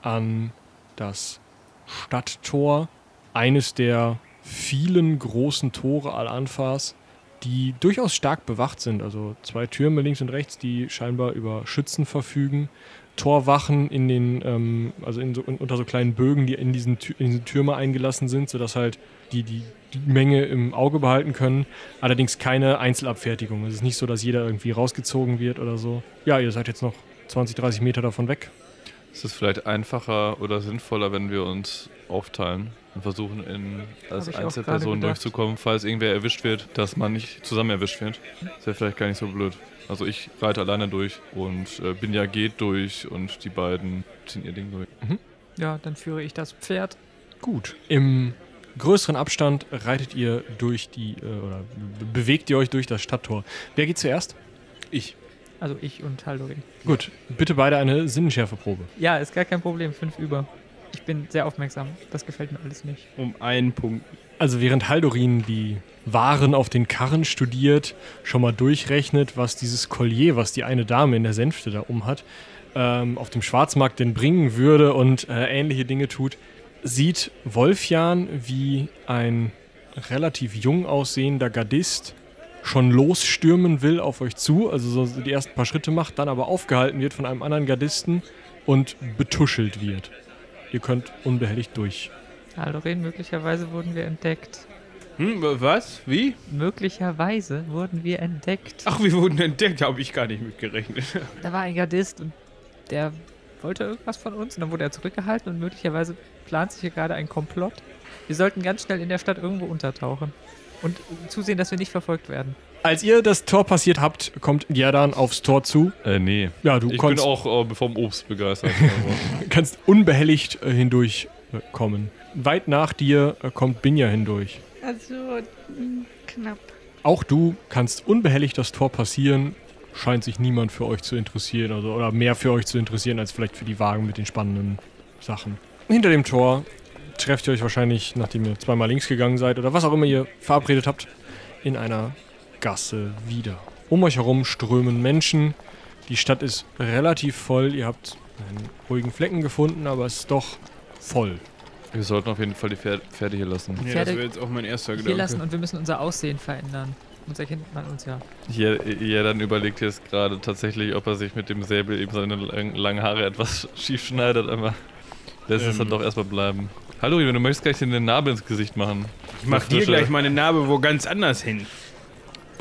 an das Stadttor, eines der vielen großen Tore Al-Anfas, die durchaus stark bewacht sind. Also zwei Türme links und rechts, die scheinbar über Schützen verfügen. Torwachen in den, ähm, also in so, in, unter so kleinen Bögen, die in diesen, in diese Türme eingelassen sind, sodass halt die, die, die Menge im Auge behalten können. Allerdings keine Einzelabfertigung. Es ist nicht so, dass jeder irgendwie rausgezogen wird oder so. Ja, ihr seid jetzt noch 20, 30 Meter davon weg. Ist es vielleicht einfacher oder sinnvoller, wenn wir uns aufteilen und versuchen, in, als Einzelperson durchzukommen, falls irgendwer erwischt wird, dass man nicht zusammen erwischt wird? Das wäre vielleicht gar nicht so blöd. Also ich reite alleine durch und äh, Binja geht durch und die beiden ziehen ihr Ding durch. Ja, dann führe ich das Pferd. Gut. Im größeren Abstand reitet ihr durch die, äh, oder be- bewegt ihr euch durch das Stadttor. Wer geht zuerst? Ich. Also ich und Haldorin. Gut, bitte beide eine Sinnenschärfeprobe. Ja, ist gar kein Problem. Fünf über. Ich bin sehr aufmerksam. Das gefällt mir alles nicht. Um einen Punkt. Also während Haldorin die Waren auf den Karren studiert, schon mal durchrechnet, was dieses Collier, was die eine Dame in der Sänfte da umhat, ähm, auf dem Schwarzmarkt denn bringen würde und äh, ähnliche Dinge tut, sieht Wolfjan, wie ein relativ jung aussehender Gardist schon losstürmen will auf euch zu, also so die ersten paar Schritte macht, dann aber aufgehalten wird von einem anderen Gardisten und betuschelt wird. Ihr könnt unbehelligt durch. Haldorin, möglicherweise wurden wir entdeckt. Hm, wa- was? Wie? Möglicherweise wurden wir entdeckt. Ach, wir wurden entdeckt, da habe ich gar nicht mitgerechnet. Da war ein Gardist und der wollte irgendwas von uns und dann wurde er zurückgehalten und möglicherweise plant sich hier gerade ein Komplott. Wir sollten ganz schnell in der Stadt irgendwo untertauchen und zusehen, dass wir nicht verfolgt werden. Als ihr das Tor passiert habt, kommt Jadan aufs Tor zu. Äh, nee. Ja, du Ich bin konntest, auch äh, vom Obst begeistert. Also, kannst unbehelligt äh, hindurch äh, kommen. Weit nach dir äh, kommt Binja hindurch. Also mh, knapp. Auch du kannst unbehelligt das Tor passieren. Scheint sich niemand für euch zu interessieren also, oder mehr für euch zu interessieren als vielleicht für die Wagen mit den spannenden Sachen. Hinter dem Tor trefft ihr euch wahrscheinlich, nachdem ihr zweimal links gegangen seid oder was auch immer ihr verabredet habt, in einer Gasse wieder. Um euch herum strömen Menschen. Die Stadt ist relativ voll. Ihr habt einen ruhigen Flecken gefunden, aber es ist doch voll. wir sollten auf jeden Fall die Pferde, hier lassen. Ja, das wäre jetzt auch mein erster Hier Gedanke. lassen und wir müssen unser Aussehen verändern. Sonst erkennt man uns ja. Hier, hier dann überlegt jetzt gerade tatsächlich, ob er sich mit dem Säbel eben seine lang, langen Haare etwas schief schneidet, aber lässt es Ähm. dann doch erstmal bleiben. Hallo, wenn du möchtest, gleich den Nabel ins Gesicht machen. Ich mach dir gleich meine Narbe wo ganz anders hin.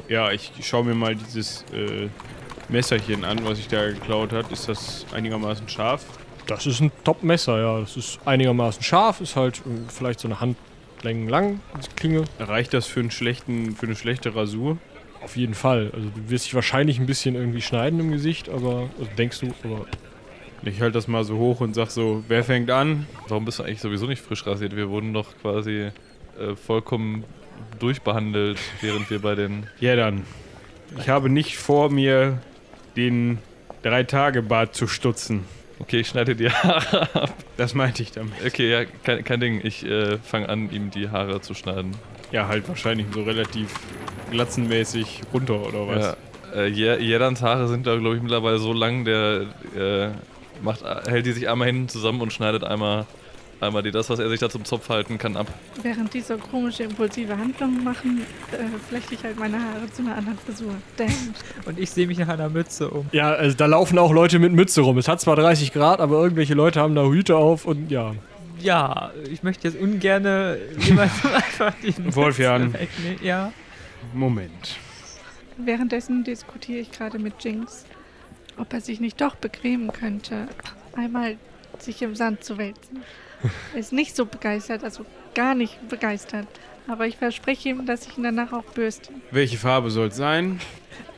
Ja, ich schaue mir mal dieses äh, Messerchen an, was ich da geklaut hat. Ist das einigermaßen scharf? Das ist ein Top-Messer, ja. Das ist einigermaßen scharf, ist halt äh, vielleicht so eine Handlängen lang, die Klinge. Reicht das für, einen schlechten, für eine schlechte Rasur? Auf jeden Fall. Also du wirst dich wahrscheinlich ein bisschen irgendwie schneiden im Gesicht, aber also denkst du, aber Ich halte das mal so hoch und sag so, wer fängt an? Warum bist du eigentlich sowieso nicht frisch rasiert? Wir wurden doch quasi äh, vollkommen durchbehandelt, während wir bei den. Ja dann. Ich habe nicht vor, mir den Drei-Tage-Bart zu stutzen. Okay, ich schneide die Haare ab. Das meinte ich damit. Okay, ja, kein, kein Ding. Ich äh, fange an, ihm die Haare zu schneiden. Ja, halt wahrscheinlich so relativ glatzenmäßig runter oder was? Ja, äh, Je- Jedans Haare sind da, glaube ich, mittlerweile so lang, der äh, macht, hält die sich einmal hinten zusammen und schneidet einmal, einmal die, das, was er sich da zum Zopf halten kann, ab. Während dieser komische impulsive Handlungen machen, äh, flechte ich halt meine Haare zu einer anderen Frisur. Damn. Und ich sehe mich nach einer Mütze um. ja, also da laufen auch Leute mit Mütze rum. Es hat zwar 30 Grad, aber irgendwelche Leute haben da Hüte auf und ja. Ja, ich möchte jetzt ungern jemandem einfach die Wolfjan. Ja. Moment. Währenddessen diskutiere ich gerade mit Jinx, ob er sich nicht doch bequemen könnte, einmal sich im Sand zu wälzen. Er ist nicht so begeistert, also gar nicht begeistert. Aber ich verspreche ihm, dass ich ihn danach auch bürste. Welche Farbe soll es sein?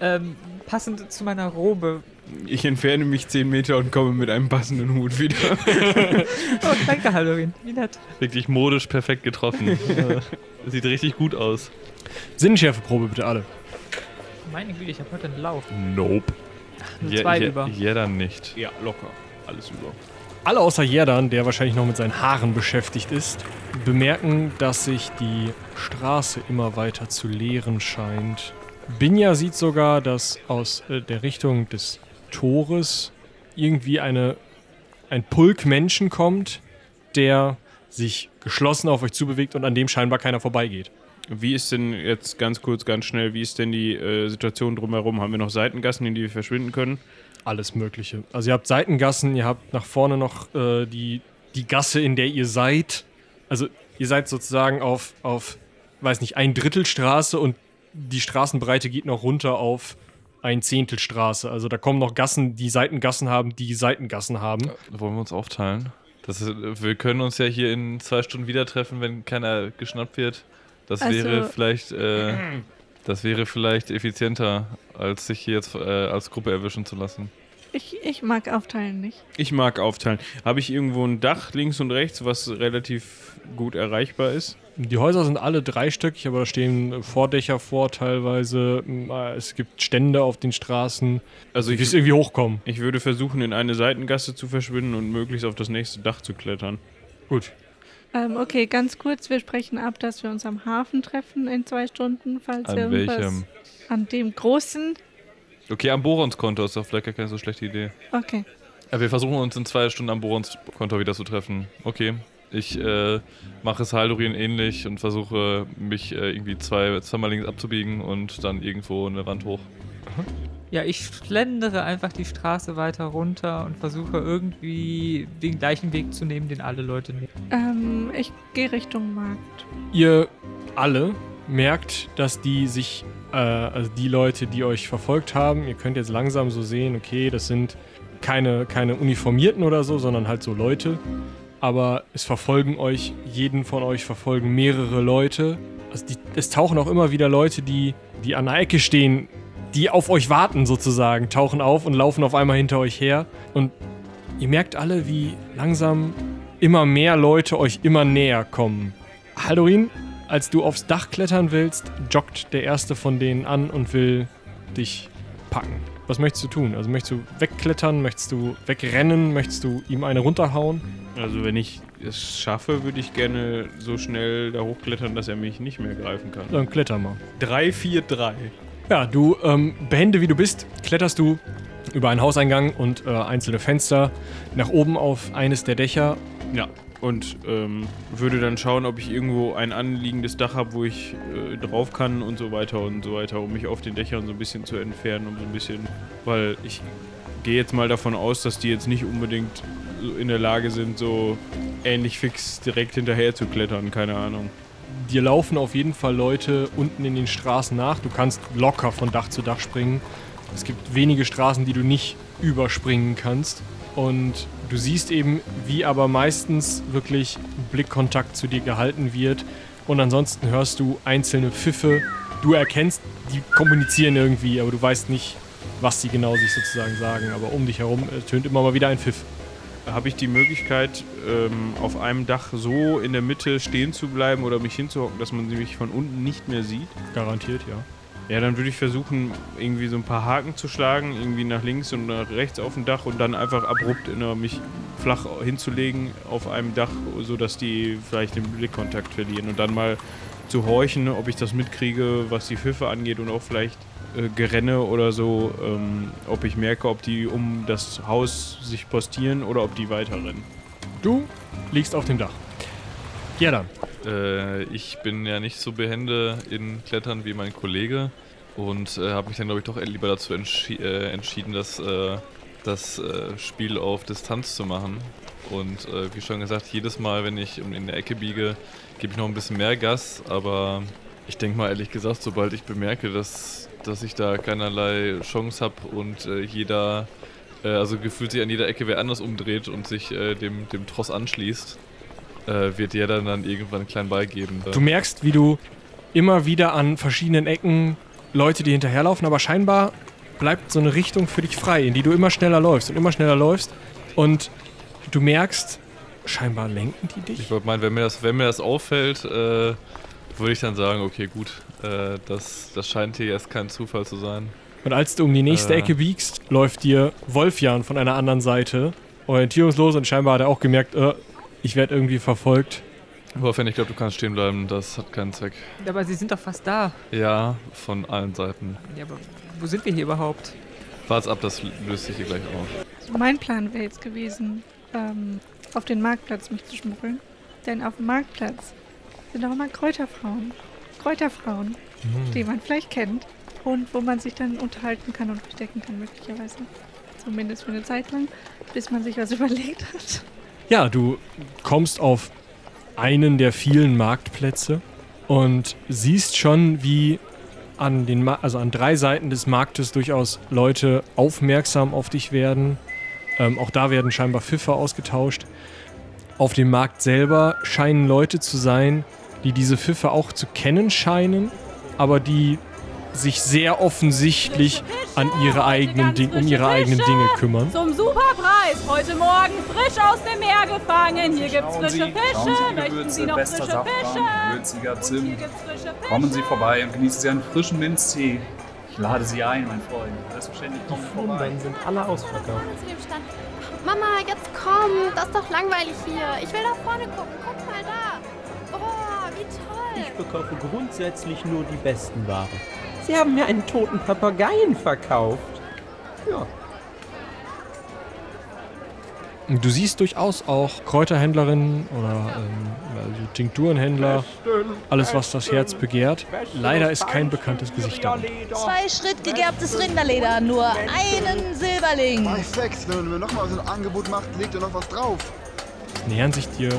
Ähm, passend zu meiner Robe. Ich entferne mich 10 Meter und komme mit einem passenden Hut wieder. Oh, danke, Hallorin. Wie nett. Wirklich modisch perfekt getroffen. Sieht richtig gut aus. Sinnenschärfeprobe bitte alle. Meine Güte, ich habe heute einen Lauf. Nope. Je- zwei je- über. Jeder nicht. Ja, locker. Alles über. Alle außer Jerdan, der wahrscheinlich noch mit seinen Haaren beschäftigt ist, bemerken, dass sich die Straße immer weiter zu leeren scheint. Binja sieht sogar, dass aus äh, der Richtung des Tores irgendwie eine, ein Pulk Menschen kommt, der sich geschlossen auf euch zubewegt und an dem scheinbar keiner vorbeigeht. Wie ist denn jetzt ganz kurz, ganz schnell, wie ist denn die äh, Situation drumherum? Haben wir noch Seitengassen, in die wir verschwinden können? Alles Mögliche. Also ihr habt Seitengassen, ihr habt nach vorne noch äh, die, die Gasse, in der ihr seid. Also ihr seid sozusagen auf, auf, weiß nicht, ein Drittel Straße und die Straßenbreite geht noch runter auf ein Zehntel Straße. Also da kommen noch Gassen, die Seitengassen haben, die Seitengassen haben. Wollen wir uns aufteilen? Das ist, wir können uns ja hier in zwei Stunden wieder treffen, wenn keiner geschnappt wird. Das Also- wäre vielleicht, äh, das wäre vielleicht effizienter, als sich hier jetzt äh, als Gruppe erwischen zu lassen. Ich, ich mag aufteilen nicht. Ich mag aufteilen. Habe ich irgendwo ein Dach links und rechts, was relativ gut erreichbar ist? Die Häuser sind alle dreistöckig, aber da stehen Vordächer vor teilweise. Es gibt Stände auf den Straßen. Also ich, irgendwie hochkommen. ich würde versuchen, in eine Seitengasse zu verschwinden und möglichst auf das nächste Dach zu klettern. Gut. Ähm, okay, ganz kurz, wir sprechen ab, dass wir uns am Hafen treffen in zwei Stunden, falls An irgendwas... welchem? An dem großen? Okay, am Borons-Konto ist doch vielleicht gar keine so schlechte Idee. Okay. Ja, wir versuchen uns in zwei Stunden am Borons-Konto wieder zu treffen. Okay. Ich äh, mache es Haldorin ähnlich und versuche mich äh, irgendwie zwei, zweimal links abzubiegen und dann irgendwo eine Wand hoch. Ja, ich schlendere einfach die Straße weiter runter und versuche irgendwie den gleichen Weg zu nehmen, den alle Leute nehmen. Ähm, ich gehe Richtung Markt. Ihr alle merkt, dass die sich, äh, also die Leute, die euch verfolgt haben, ihr könnt jetzt langsam so sehen, okay, das sind keine, keine Uniformierten oder so, sondern halt so Leute. Aber es verfolgen euch, jeden von euch verfolgen mehrere Leute. Also die, es tauchen auch immer wieder Leute, die, die an der Ecke stehen, die auf euch warten sozusagen, tauchen auf und laufen auf einmal hinter euch her. Und ihr merkt alle, wie langsam immer mehr Leute euch immer näher kommen. Haldorin, als du aufs Dach klettern willst, joggt der erste von denen an und will dich packen. Was möchtest du tun? Also möchtest du wegklettern? Möchtest du wegrennen? Möchtest du ihm eine runterhauen? Also wenn ich es schaffe, würde ich gerne so schnell da hochklettern, dass er mich nicht mehr greifen kann. Dann kletter mal. 3, 4, 3. Ja, du, ähm, behende wie du bist, kletterst du über einen Hauseingang und äh, einzelne Fenster nach oben auf eines der Dächer. Ja. Und ähm, würde dann schauen, ob ich irgendwo ein anliegendes Dach habe, wo ich äh, drauf kann und so weiter und so weiter, um mich auf den Dächern so ein bisschen zu entfernen, um so ein bisschen, weil ich gehe jetzt mal davon aus, dass die jetzt nicht unbedingt in der Lage sind, so ähnlich fix direkt hinterher zu klettern, keine Ahnung. Dir laufen auf jeden Fall Leute unten in den Straßen nach. Du kannst locker von Dach zu Dach springen. Es gibt wenige Straßen, die du nicht überspringen kannst. Und du siehst eben, wie aber meistens wirklich Blickkontakt zu dir gehalten wird. Und ansonsten hörst du einzelne Pfiffe. Du erkennst, die kommunizieren irgendwie, aber du weißt nicht, was sie genau sich sozusagen sagen. Aber um dich herum äh, tönt immer mal wieder ein Pfiff. Habe ich die Möglichkeit, ähm, auf einem Dach so in der Mitte stehen zu bleiben oder mich hinzuhocken, dass man sie mich von unten nicht mehr sieht? Garantiert, ja. Ja, dann würde ich versuchen, irgendwie so ein paar Haken zu schlagen, irgendwie nach links und nach rechts auf dem Dach und dann einfach abrupt in der, mich flach hinzulegen auf einem Dach, sodass die vielleicht den Blickkontakt verlieren und dann mal zu horchen, ob ich das mitkriege, was die Pfiffe angeht und auch vielleicht äh, Gerenne oder so, ähm, ob ich merke, ob die um das Haus sich postieren oder ob die weiterrennen. Du liegst auf dem Dach. Ja, dann. Äh, ich bin ja nicht so behende in Klettern wie mein Kollege und äh, habe mich dann, glaube ich, doch lieber dazu entschi äh, entschieden, das, äh, das äh, Spiel auf Distanz zu machen. Und äh, wie schon gesagt, jedes Mal, wenn ich um in der Ecke biege, gebe ich noch ein bisschen mehr Gas. Aber ich denke mal ehrlich gesagt, sobald ich bemerke, dass, dass ich da keinerlei Chance habe und äh, jeder, äh, also gefühlt sich an jeder Ecke wer anders umdreht und sich äh, dem, dem Tross anschließt, äh, wird der dann, dann irgendwann einen kleinen Ball geben. Du merkst, wie du immer wieder an verschiedenen Ecken Leute, die hinterherlaufen, aber scheinbar bleibt so eine Richtung für dich frei, in die du immer schneller läufst und immer schneller läufst. Und du merkst, scheinbar lenken die dich. Ich wollte meinen, wenn mir das, wenn mir das auffällt, äh, würde ich dann sagen, okay, gut, Äh, das, das scheint hier erst kein Zufall zu sein. Und als du um die nächste Äh. Ecke biegst, läuft dir Wolfjan von einer anderen Seite orientierungslos und scheinbar hat er auch gemerkt, äh, ich werde irgendwie verfolgt. Wolfgang, ich glaube, du kannst stehen bleiben. Das hat keinen Zweck. Aber sie sind doch fast da. Ja, von allen Seiten. Ja, aber wo sind wir hier überhaupt? Wart's ab, das löst sich hier gleich auf. Mein Plan wäre jetzt gewesen, ähm, auf den Marktplatz mich zu schmuggeln. Denn auf dem Marktplatz sind auch immer Kräuterfrauen. Kräuterfrauen, die man vielleicht kennt. Und wo man sich dann unterhalten kann und verstecken kann, möglicherweise. Zumindest für eine Zeit lang, bis man sich was überlegt hat. Ja, du kommst auf einen der vielen Marktplätze und siehst schon, wie an den Ma also an drei Seiten des Marktes durchaus Leute aufmerksam auf dich werden. Ähm, auch da werden scheinbar Pfiffe ausgetauscht. Auf dem Markt selber scheinen Leute zu sein, die diese Pfiffe auch zu kennen scheinen, aber die sich sehr offensichtlich an ihre eigenen Ding, um ihre eigenen Dinge kümmern. Zum Superpreis. Heute Morgen frisch aus dem Meer gefangen. Hier gibt's Schauen Sie, frische Fische. die Möchten Sie noch frische Fische? würziger Hier Zimt. gibt's frische Fische. Kommen Sie vorbei und genießen Sie einen frischen Minztee. Ich lade Sie ein, mein Freund. Selbstverständlich kommen Sie vorbei. sind alle ausverkauft. Mama, jetzt komm, das ist doch langweilig hier. Ich will nach vorne gucken. Guck mal da. Oh, wie toll. Ich verkaufe grundsätzlich nur die besten Waren. Sie haben mir einen toten Papageien verkauft. Ja, Du siehst durchaus auch Kräuterhändlerinnen oder ähm, also Tinkturenhändler, alles was das Herz begehrt. Leider ist kein bekanntes Gesicht da. Zwei Schritt gegerbtes Rinderleder, nur einen Silberling. Perfekt, wenn ihr nochmal so ein Angebot macht, legt ihr noch was drauf. Es nähern sich dir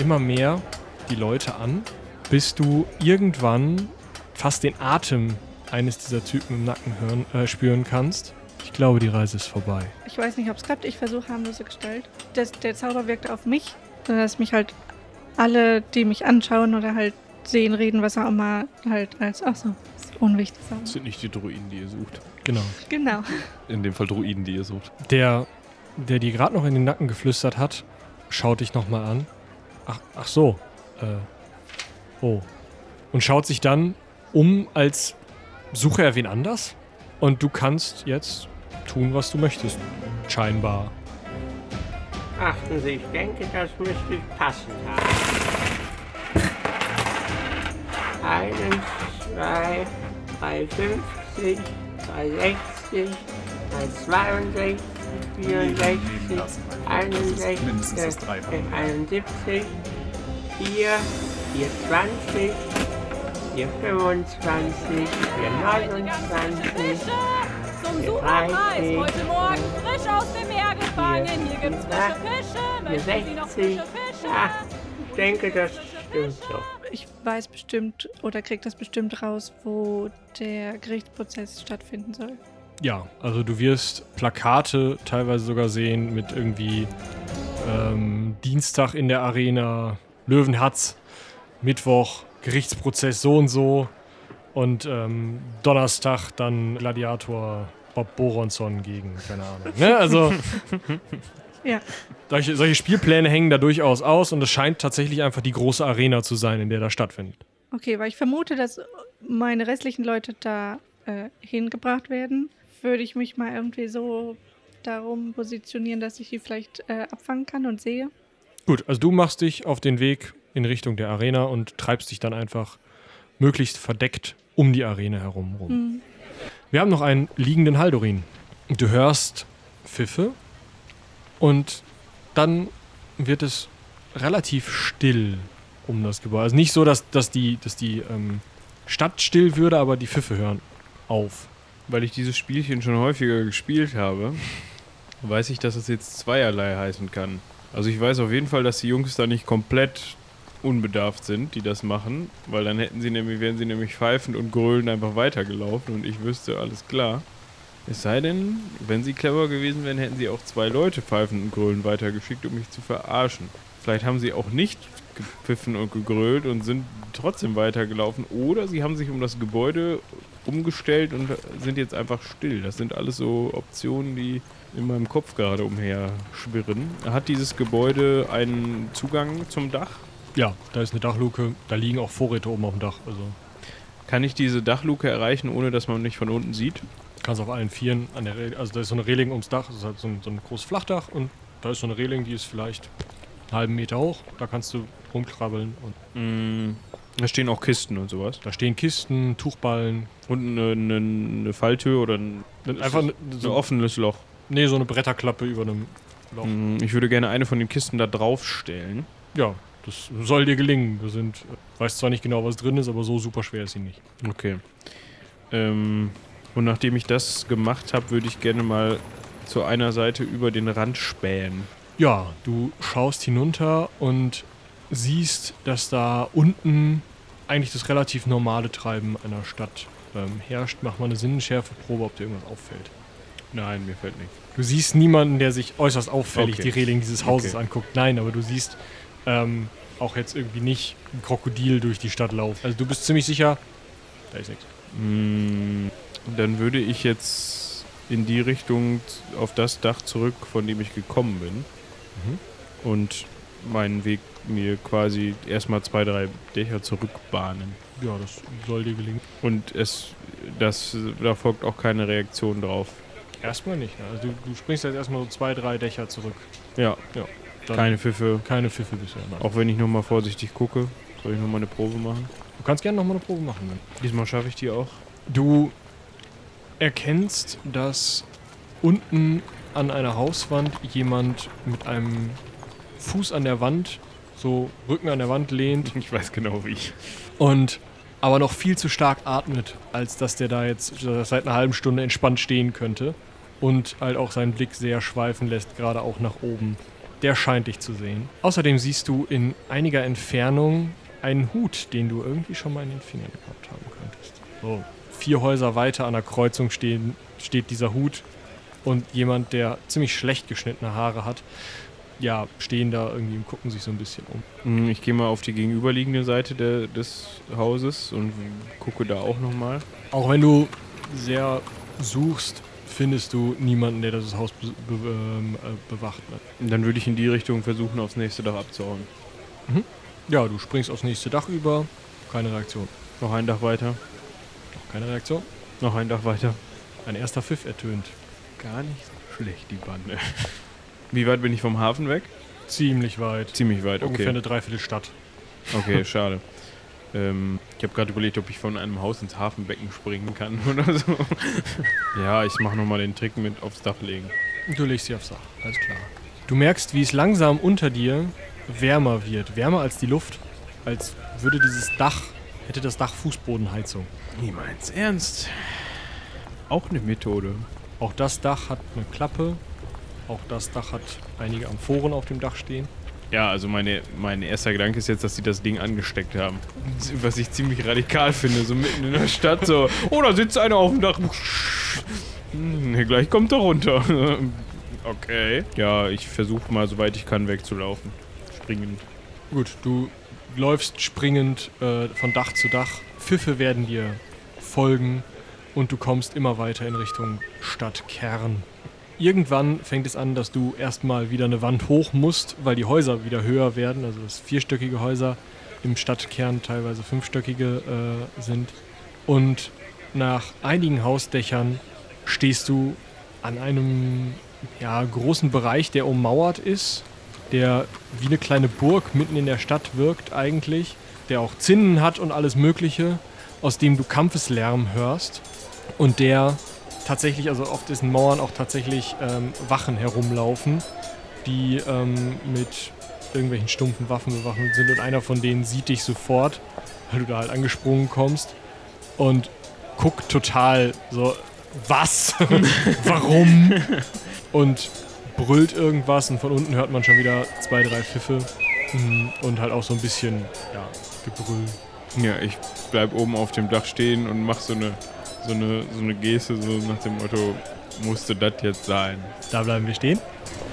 immer mehr die Leute an, bis du irgendwann fast den Atem eines dieser Typen im Nacken hören, äh, spüren kannst. Ich glaube, die Reise ist vorbei. Ich weiß nicht, ob es klappt. Ich versuche harmlose Gestalt. Das, der Zauber wirkt auf mich, dass mich halt alle, die mich anschauen oder halt sehen, reden, was auch immer, halt als, ach so, ist unwichtig. Das sind nicht die Druiden, die ihr sucht. Genau. Genau. In dem Fall Druiden, die ihr sucht. Der, der dir gerade noch in den Nacken geflüstert hat, schaut dich nochmal an. Ach, ach so. Äh. Oh. Und schaut sich dann um, als suche er wen anders. Und du kannst jetzt tun, was du möchtest. Scheinbar. achten Sie, ich denke, das müsste ich passend haben. Einen, zwei, 350, 360, 362, 64, Mindestens 61, das Dreifache. äh, 71, 4, 420, 425, 429, Zum Hier Superpreis. 30. Heute Morgen frisch aus dem Meer gefangen. Hier gibt's frische Fische. Möchten Sie noch 60. frische Fische? Ah, ich denke, das stimmt so. Ich weiß bestimmt oder krieg das bestimmt raus, wo der Gerichtsprozess stattfinden soll. Ja, also du wirst Plakate teilweise sogar sehen mit irgendwie ähm, Dienstag in der Arena, Löwenhatz, Mittwoch, Gerichtsprozess so und so und ähm, Donnerstag dann Gladiator Bob Boronson gegen, keine Ahnung. Ne? Also Ja. solche, solche Spielpläne hängen da durchaus aus und es scheint tatsächlich einfach die große Arena zu sein, in der das stattfindet. Okay, weil ich vermute, dass meine restlichen Leute da äh, hingebracht werden, würde ich mich mal irgendwie so darum positionieren, dass ich die vielleicht äh, abfangen kann und sehe. Gut, also du machst dich auf den Weg in Richtung der Arena und treibst dich dann einfach möglichst verdeckt um die Arena herum rum. Hm. Wir haben noch einen liegenden Haldorin. Du hörst Pfiffe und dann wird es relativ still um das Gebäude. Also nicht so, dass, dass die, dass die ähm, Stadt still würde, aber die Pfiffe hören auf. Weil ich dieses Spielchen schon häufiger gespielt habe, weiß ich, dass es jetzt zweierlei heißen kann. Also ich weiß auf jeden Fall, dass die Jungs da nicht komplett unbedarft sind, die das machen, weil dann hätten sie nämlich, wären sie nämlich pfeifend und gröhlend einfach weitergelaufen und ich wüsste, alles klar. Es sei denn, wenn sie clever gewesen wären, hätten sie auch zwei Leute pfeifend und gröhlend weitergeschickt, um mich zu verarschen. Vielleicht haben sie auch nicht gepfiffen und gegrölt und sind trotzdem weitergelaufen oder sie haben sich um das Gebäude umgestellt und sind jetzt einfach still. Das sind alles so Optionen, die in meinem Kopf gerade umher schwirren. Hat dieses Gebäude einen Zugang zum Dach? Ja, da ist eine Dachluke, da liegen auch Vorräte oben auf dem Dach. Also Kann ich diese Dachluke erreichen, ohne dass man mich von unten sieht? Kannst auf allen Vieren an der Re also da ist so eine Reling ums Dach, das ist halt so ein, so ein großes Flachdach und da ist so eine Reling, die ist vielleicht einen halben Meter hoch. Da kannst du rumkrabbeln und Mm, da stehen auch Kisten und sowas. da stehen Kisten, Tuchballen. Und eine, eine, eine Falltür oder ein, Einfach ein ne- so offenes Loch. Nee, so eine Bretterklappe über einem Loch. Mm, Ich würde gerne eine von den Kisten da drauf stellen. Ja, das soll dir gelingen. Wir sind, weiß zwar nicht genau, was drin ist, aber so super schwer ist sie nicht. Okay. Ähm, und nachdem ich das gemacht habe, würde ich gerne mal zu einer Seite über den Rand spähen. Ja, du schaust hinunter und siehst, dass da unten eigentlich das relativ normale Treiben einer Stadt ähm, herrscht. Mach mal eine Sinnenschärfeprobe, ob dir irgendwas auffällt. Nein, mir fällt nichts. Du siehst niemanden, der sich äußerst auffällig Okay. die Reling dieses Hauses Okay. anguckt. Nein, aber du siehst ähm, auch jetzt irgendwie nicht ein Krokodil durch die Stadt laufen. Also du bist ziemlich sicher, da ist nichts. Mm, Dann würde ich jetzt in die Richtung auf das Dach zurück, von dem ich gekommen bin. Mhm. Und meinen Weg mir quasi erstmal zwei, drei Dächer zurückbahnen. Ja, das soll dir gelingen. Und es, das, da folgt auch keine Reaktion drauf. Erstmal nicht. Ne? Also du, du springst jetzt erstmal so zwei, drei Dächer zurück. Ja, Ja. Dann keine Pfiffe. keine Pfiffe bisher. Nein. Auch wenn ich nochmal vorsichtig gucke, soll ich nochmal eine Probe machen. Du kannst gerne nochmal eine Probe machen. Wenn. Diesmal schaffe ich die auch. Du erkennst, dass unten an einer Hauswand jemand mit einem Fuß an der Wand, so Rücken an der Wand lehnt Ich weiß genau wie. und aber noch viel zu stark atmet, als dass der da jetzt seit einer halben Stunde entspannt stehen könnte und halt auch seinen Blick sehr schweifen lässt, gerade auch nach oben. Der scheint dich zu sehen. Außerdem siehst du in einiger Entfernung einen Hut, den du irgendwie schon mal in den Fingern gehabt haben könntest. So, vier Häuser weiter an der Kreuzung stehen, steht dieser Hut und jemand, der ziemlich schlecht geschnittene Haare hat, ja, stehen da irgendwie und gucken sich so ein bisschen um. Mm, Ich gehe mal auf die gegenüberliegende Seite der, des Hauses und gucke da auch nochmal. Auch wenn du sehr suchst, findest du niemanden, der das Haus be be ähm, äh, bewacht. Ne? Dann würde ich in die Richtung versuchen, aufs nächste Dach abzuhauen. Ja, du springst aufs nächste Dach über. Keine Reaktion. Noch ein Dach weiter. Noch keine Reaktion. Noch ein Dach weiter. Ein erster Pfiff ertönt. Gar nicht so schlecht, die Bande. Wie weit bin ich vom Hafen weg? Ziemlich weit. Ziemlich weit, Ungefähr okay. eine Dreiviertelstadt. Okay, schade. Ähm, ich habe gerade überlegt, ob ich von einem Haus ins Hafenbecken springen kann oder so. ja, ich mache nochmal den Trick mit aufs Dach legen. Du legst sie aufs Dach. Alles klar. Du merkst, wie es langsam unter dir wärmer wird. Wärmer als die Luft. Als würde dieses Dach, hätte das Dach Fußbodenheizung. Niemals ernst. Auch eine Methode. Auch das Dach hat eine Klappe. Auch das Dach hat einige Amphoren auf dem Dach stehen. Ja, also meine, mein erster Gedanke ist jetzt, dass sie das Ding angesteckt haben. Was ich ziemlich radikal finde, so mitten in der Stadt so, oh, da sitzt einer auf dem Dach. Hm, gleich kommt er runter. okay. Ja, ich versuche mal, soweit ich kann, wegzulaufen. Springend. Gut, du läufst springend äh, von Dach zu Dach. Pfiffe werden dir folgen und du kommst immer weiter in Richtung Stadtkern. Irgendwann fängt es an, dass du erstmal wieder eine Wand hoch musst, weil die Häuser wieder höher werden. Also dass vierstöckige Häuser im Stadtkern teilweise fünfstöckige äh, sind. Und nach einigen Hausdächern stehst du an einem ja, großen Bereich, der ummauert ist, der wie eine kleine Burg mitten in der Stadt wirkt eigentlich, der auch Zinnen hat und alles Mögliche, aus dem du Kampfeslärm hörst und der tatsächlich, also auf diesen Mauern auch tatsächlich ähm, Wachen herumlaufen, die ähm, mit irgendwelchen stumpfen Waffen bewaffnet sind und einer von denen sieht dich sofort, weil du da halt angesprungen kommst und guckt total so, was? Warum? und brüllt irgendwas und von unten hört man schon wieder zwei, drei Pfiffe mm, und halt auch so ein bisschen, ja, Gebrüll. Ja, ich bleib oben auf dem Dach stehen und mach so eine, so eine, so eine Geste, so nach dem Motto, musste das jetzt sein. Da bleiben wir stehen.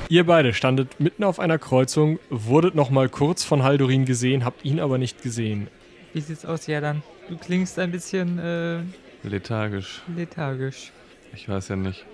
Ihr beide standet mitten auf einer Kreuzung, wurdet noch mal kurz von Haldorin gesehen, habt ihn aber nicht gesehen. Wie sieht's aus, Jadan? Du klingst ein bisschen äh, Lethargisch. lethargisch. Ich weiß ja nicht.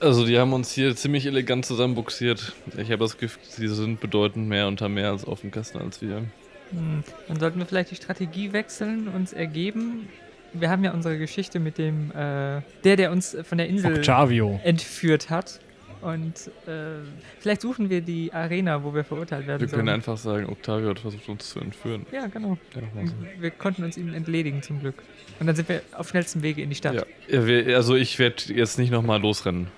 Also die haben uns hier ziemlich elegant zusammenbuxiert. Ich habe das Gefühl, sie sind bedeutend mehr unter mehr als auf dem Kasten als wir. Hm, dann sollten wir vielleicht die Strategie wechseln, uns ergeben wir haben ja unsere Geschichte mit dem, äh, der, der uns von der Insel Octavio. entführt hat. Und äh, vielleicht suchen wir die Arena, wo wir verurteilt werden Wir können sollen. einfach sagen, Octavio hat versucht, uns zu entführen. Ja, genau. Ja, so. Wir konnten uns ihm entledigen, zum Glück. Und dann sind wir auf schnellstem Wege in die Stadt. Ja. Also ich werde jetzt nicht nochmal losrennen.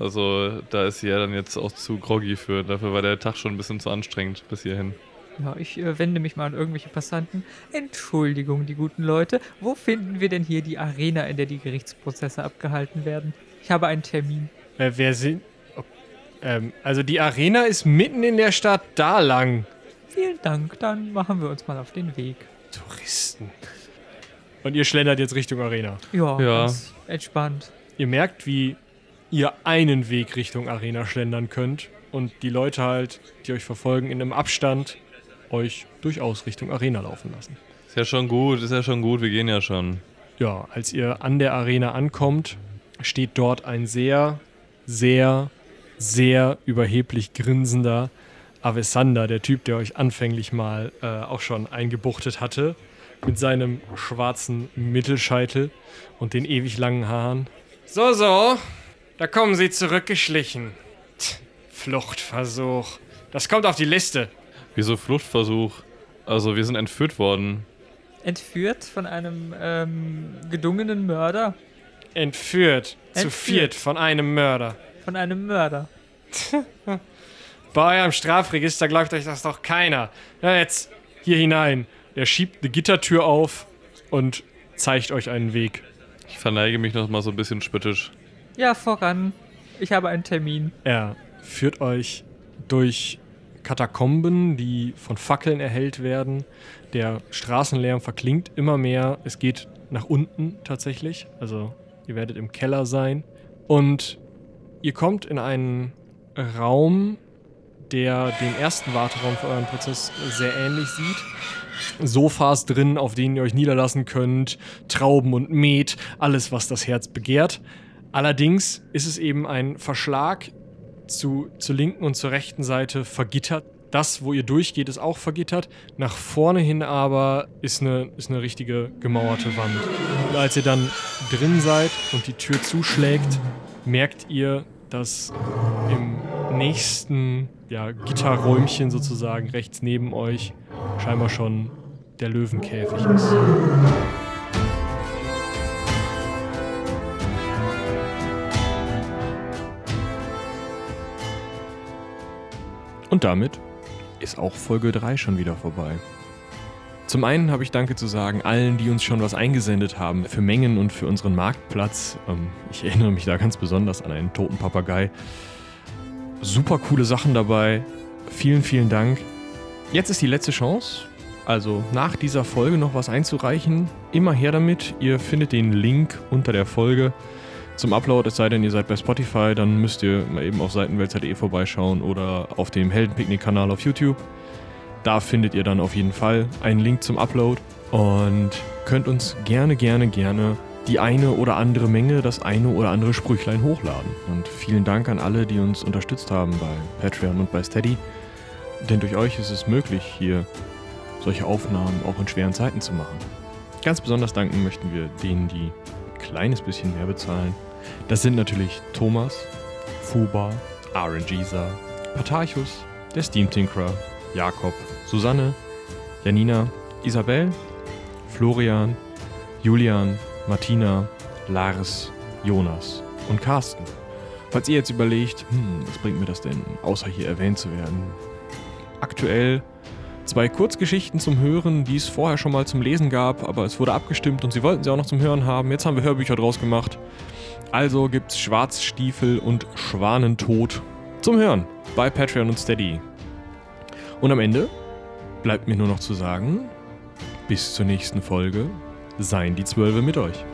Also da ist sie ja dann jetzt auch zu groggy für. Dafür war der Tag schon ein bisschen zu anstrengend bis hierhin. Ja, ich äh, wende mich mal an irgendwelche Passanten. Entschuldigung, die guten Leute. Wo finden wir denn hier die Arena, in der die Gerichtsprozesse abgehalten werden? Ich habe einen Termin. Äh, wer sind. Oh, ähm, also die Arena ist mitten in der Stadt da lang. Vielen Dank, dann machen wir uns mal auf den Weg. Touristen. Und ihr schlendert jetzt Richtung Arena. Ja, Ja. ganz entspannt. Ihr merkt, wie ihr einen Weg Richtung Arena schlendern könnt und die Leute halt, die euch verfolgen, in einem Abstand euch durchaus Richtung Arena laufen lassen. Ist ja schon gut, ist ja schon gut, wir gehen ja schon. Ja, als ihr an der Arena ankommt, steht dort ein sehr, sehr, sehr überheblich grinsender Avesander, der Typ, der euch anfänglich mal äh, auch schon eingebuchtet hatte, mit seinem schwarzen Mittelscheitel und den ewig langen Haaren. So, so, da kommen sie zurückgeschlichen. Tch, Fluchtversuch. Das kommt auf die Liste. Wieso Fluchtversuch? Also wir sind entführt worden. Entführt von einem ähm, gedungenen Mörder. Entführt, zu Entführt. viert von einem Mörder. Von einem Mörder. Bei eurem Strafregister glaubt euch das doch keiner. Ja, jetzt hier hinein. Er schiebt eine Gittertür auf und zeigt euch einen Weg. Ich verneige mich noch mal so ein bisschen spöttisch. Ja, voran. Ich habe einen Termin. Er führt euch durch Katakomben, die von Fackeln erhellt werden. Der Straßenlärm verklingt immer mehr. Es geht nach unten tatsächlich. Also ihr werdet im Keller sein. Und ihr kommt in einen Raum, der dem ersten Warteraum für euren Prozess sehr ähnlich sieht. Sofas drin, auf denen ihr euch niederlassen könnt, Trauben und Met, alles, was das Herz begehrt. Allerdings ist es eben ein Verschlag zu, zur linken und zur rechten Seite vergittert. Das, wo ihr durchgeht, ist auch vergittert. Nach vorne hin aber ist eine, ist eine richtige gemauerte Wand. Und als ihr dann drin seid und die Tür zuschlägt, merkt ihr, dass im nächsten ja, Gitterräumchen sozusagen rechts neben euch scheinbar schon der Löwenkäfig ist. Und damit ist auch Folge 3 schon wieder vorbei. Zum einen habe ich Danke zu sagen allen, die uns schon was eingesendet haben für Mengen und für unseren Marktplatz. Ähm, ich erinnere mich da ganz besonders an einen toten Papagei. Super coole Sachen dabei. Vielen, vielen Dank. Jetzt ist die letzte Chance. Also nach dieser Folge noch was einzureichen. Immer her damit. Ihr findet den Link unter der Folge zum Upload, es sei denn, ihr seid bei Spotify, dann müsst ihr mal eben auf seitenwälzer.de vorbeischauen oder auf dem Heldenpicknick-Kanal auf YouTube. Da findet ihr dann auf jeden Fall einen Link zum Upload und könnt uns gerne, gerne, gerne die eine oder andere Menge, das eine oder andere Sprüchlein hochladen. Und vielen Dank an alle, die uns unterstützt haben bei Patreon und bei Steady. Denn durch euch ist es möglich, hier solche Aufnahmen auch in schweren Zeiten zu machen. Ganz besonders danken möchten wir denen, die ein kleines bisschen mehr bezahlen. Das sind natürlich Thomas, Fuba, RNGisa, Patarchus, der Steam Tinkerer, Jakob, Susanne, Janina, Isabel, Florian, Julian, Martina, Lars, Jonas und Carsten. Falls ihr jetzt überlegt, hm, was bringt mir das denn, außer hier erwähnt zu werden? Aktuell zwei Kurzgeschichten zum Hören, die es vorher schon mal zum Lesen gab, aber es wurde abgestimmt und sie wollten sie auch noch zum Hören haben. Jetzt haben wir Hörbücher draus gemacht. Also gibt's Schwarzstiefel und Schwanentod zum Hören bei Patreon und Steady. Und am Ende bleibt mir nur noch zu sagen, bis zur nächsten Folge seien die Zwölfe mit euch.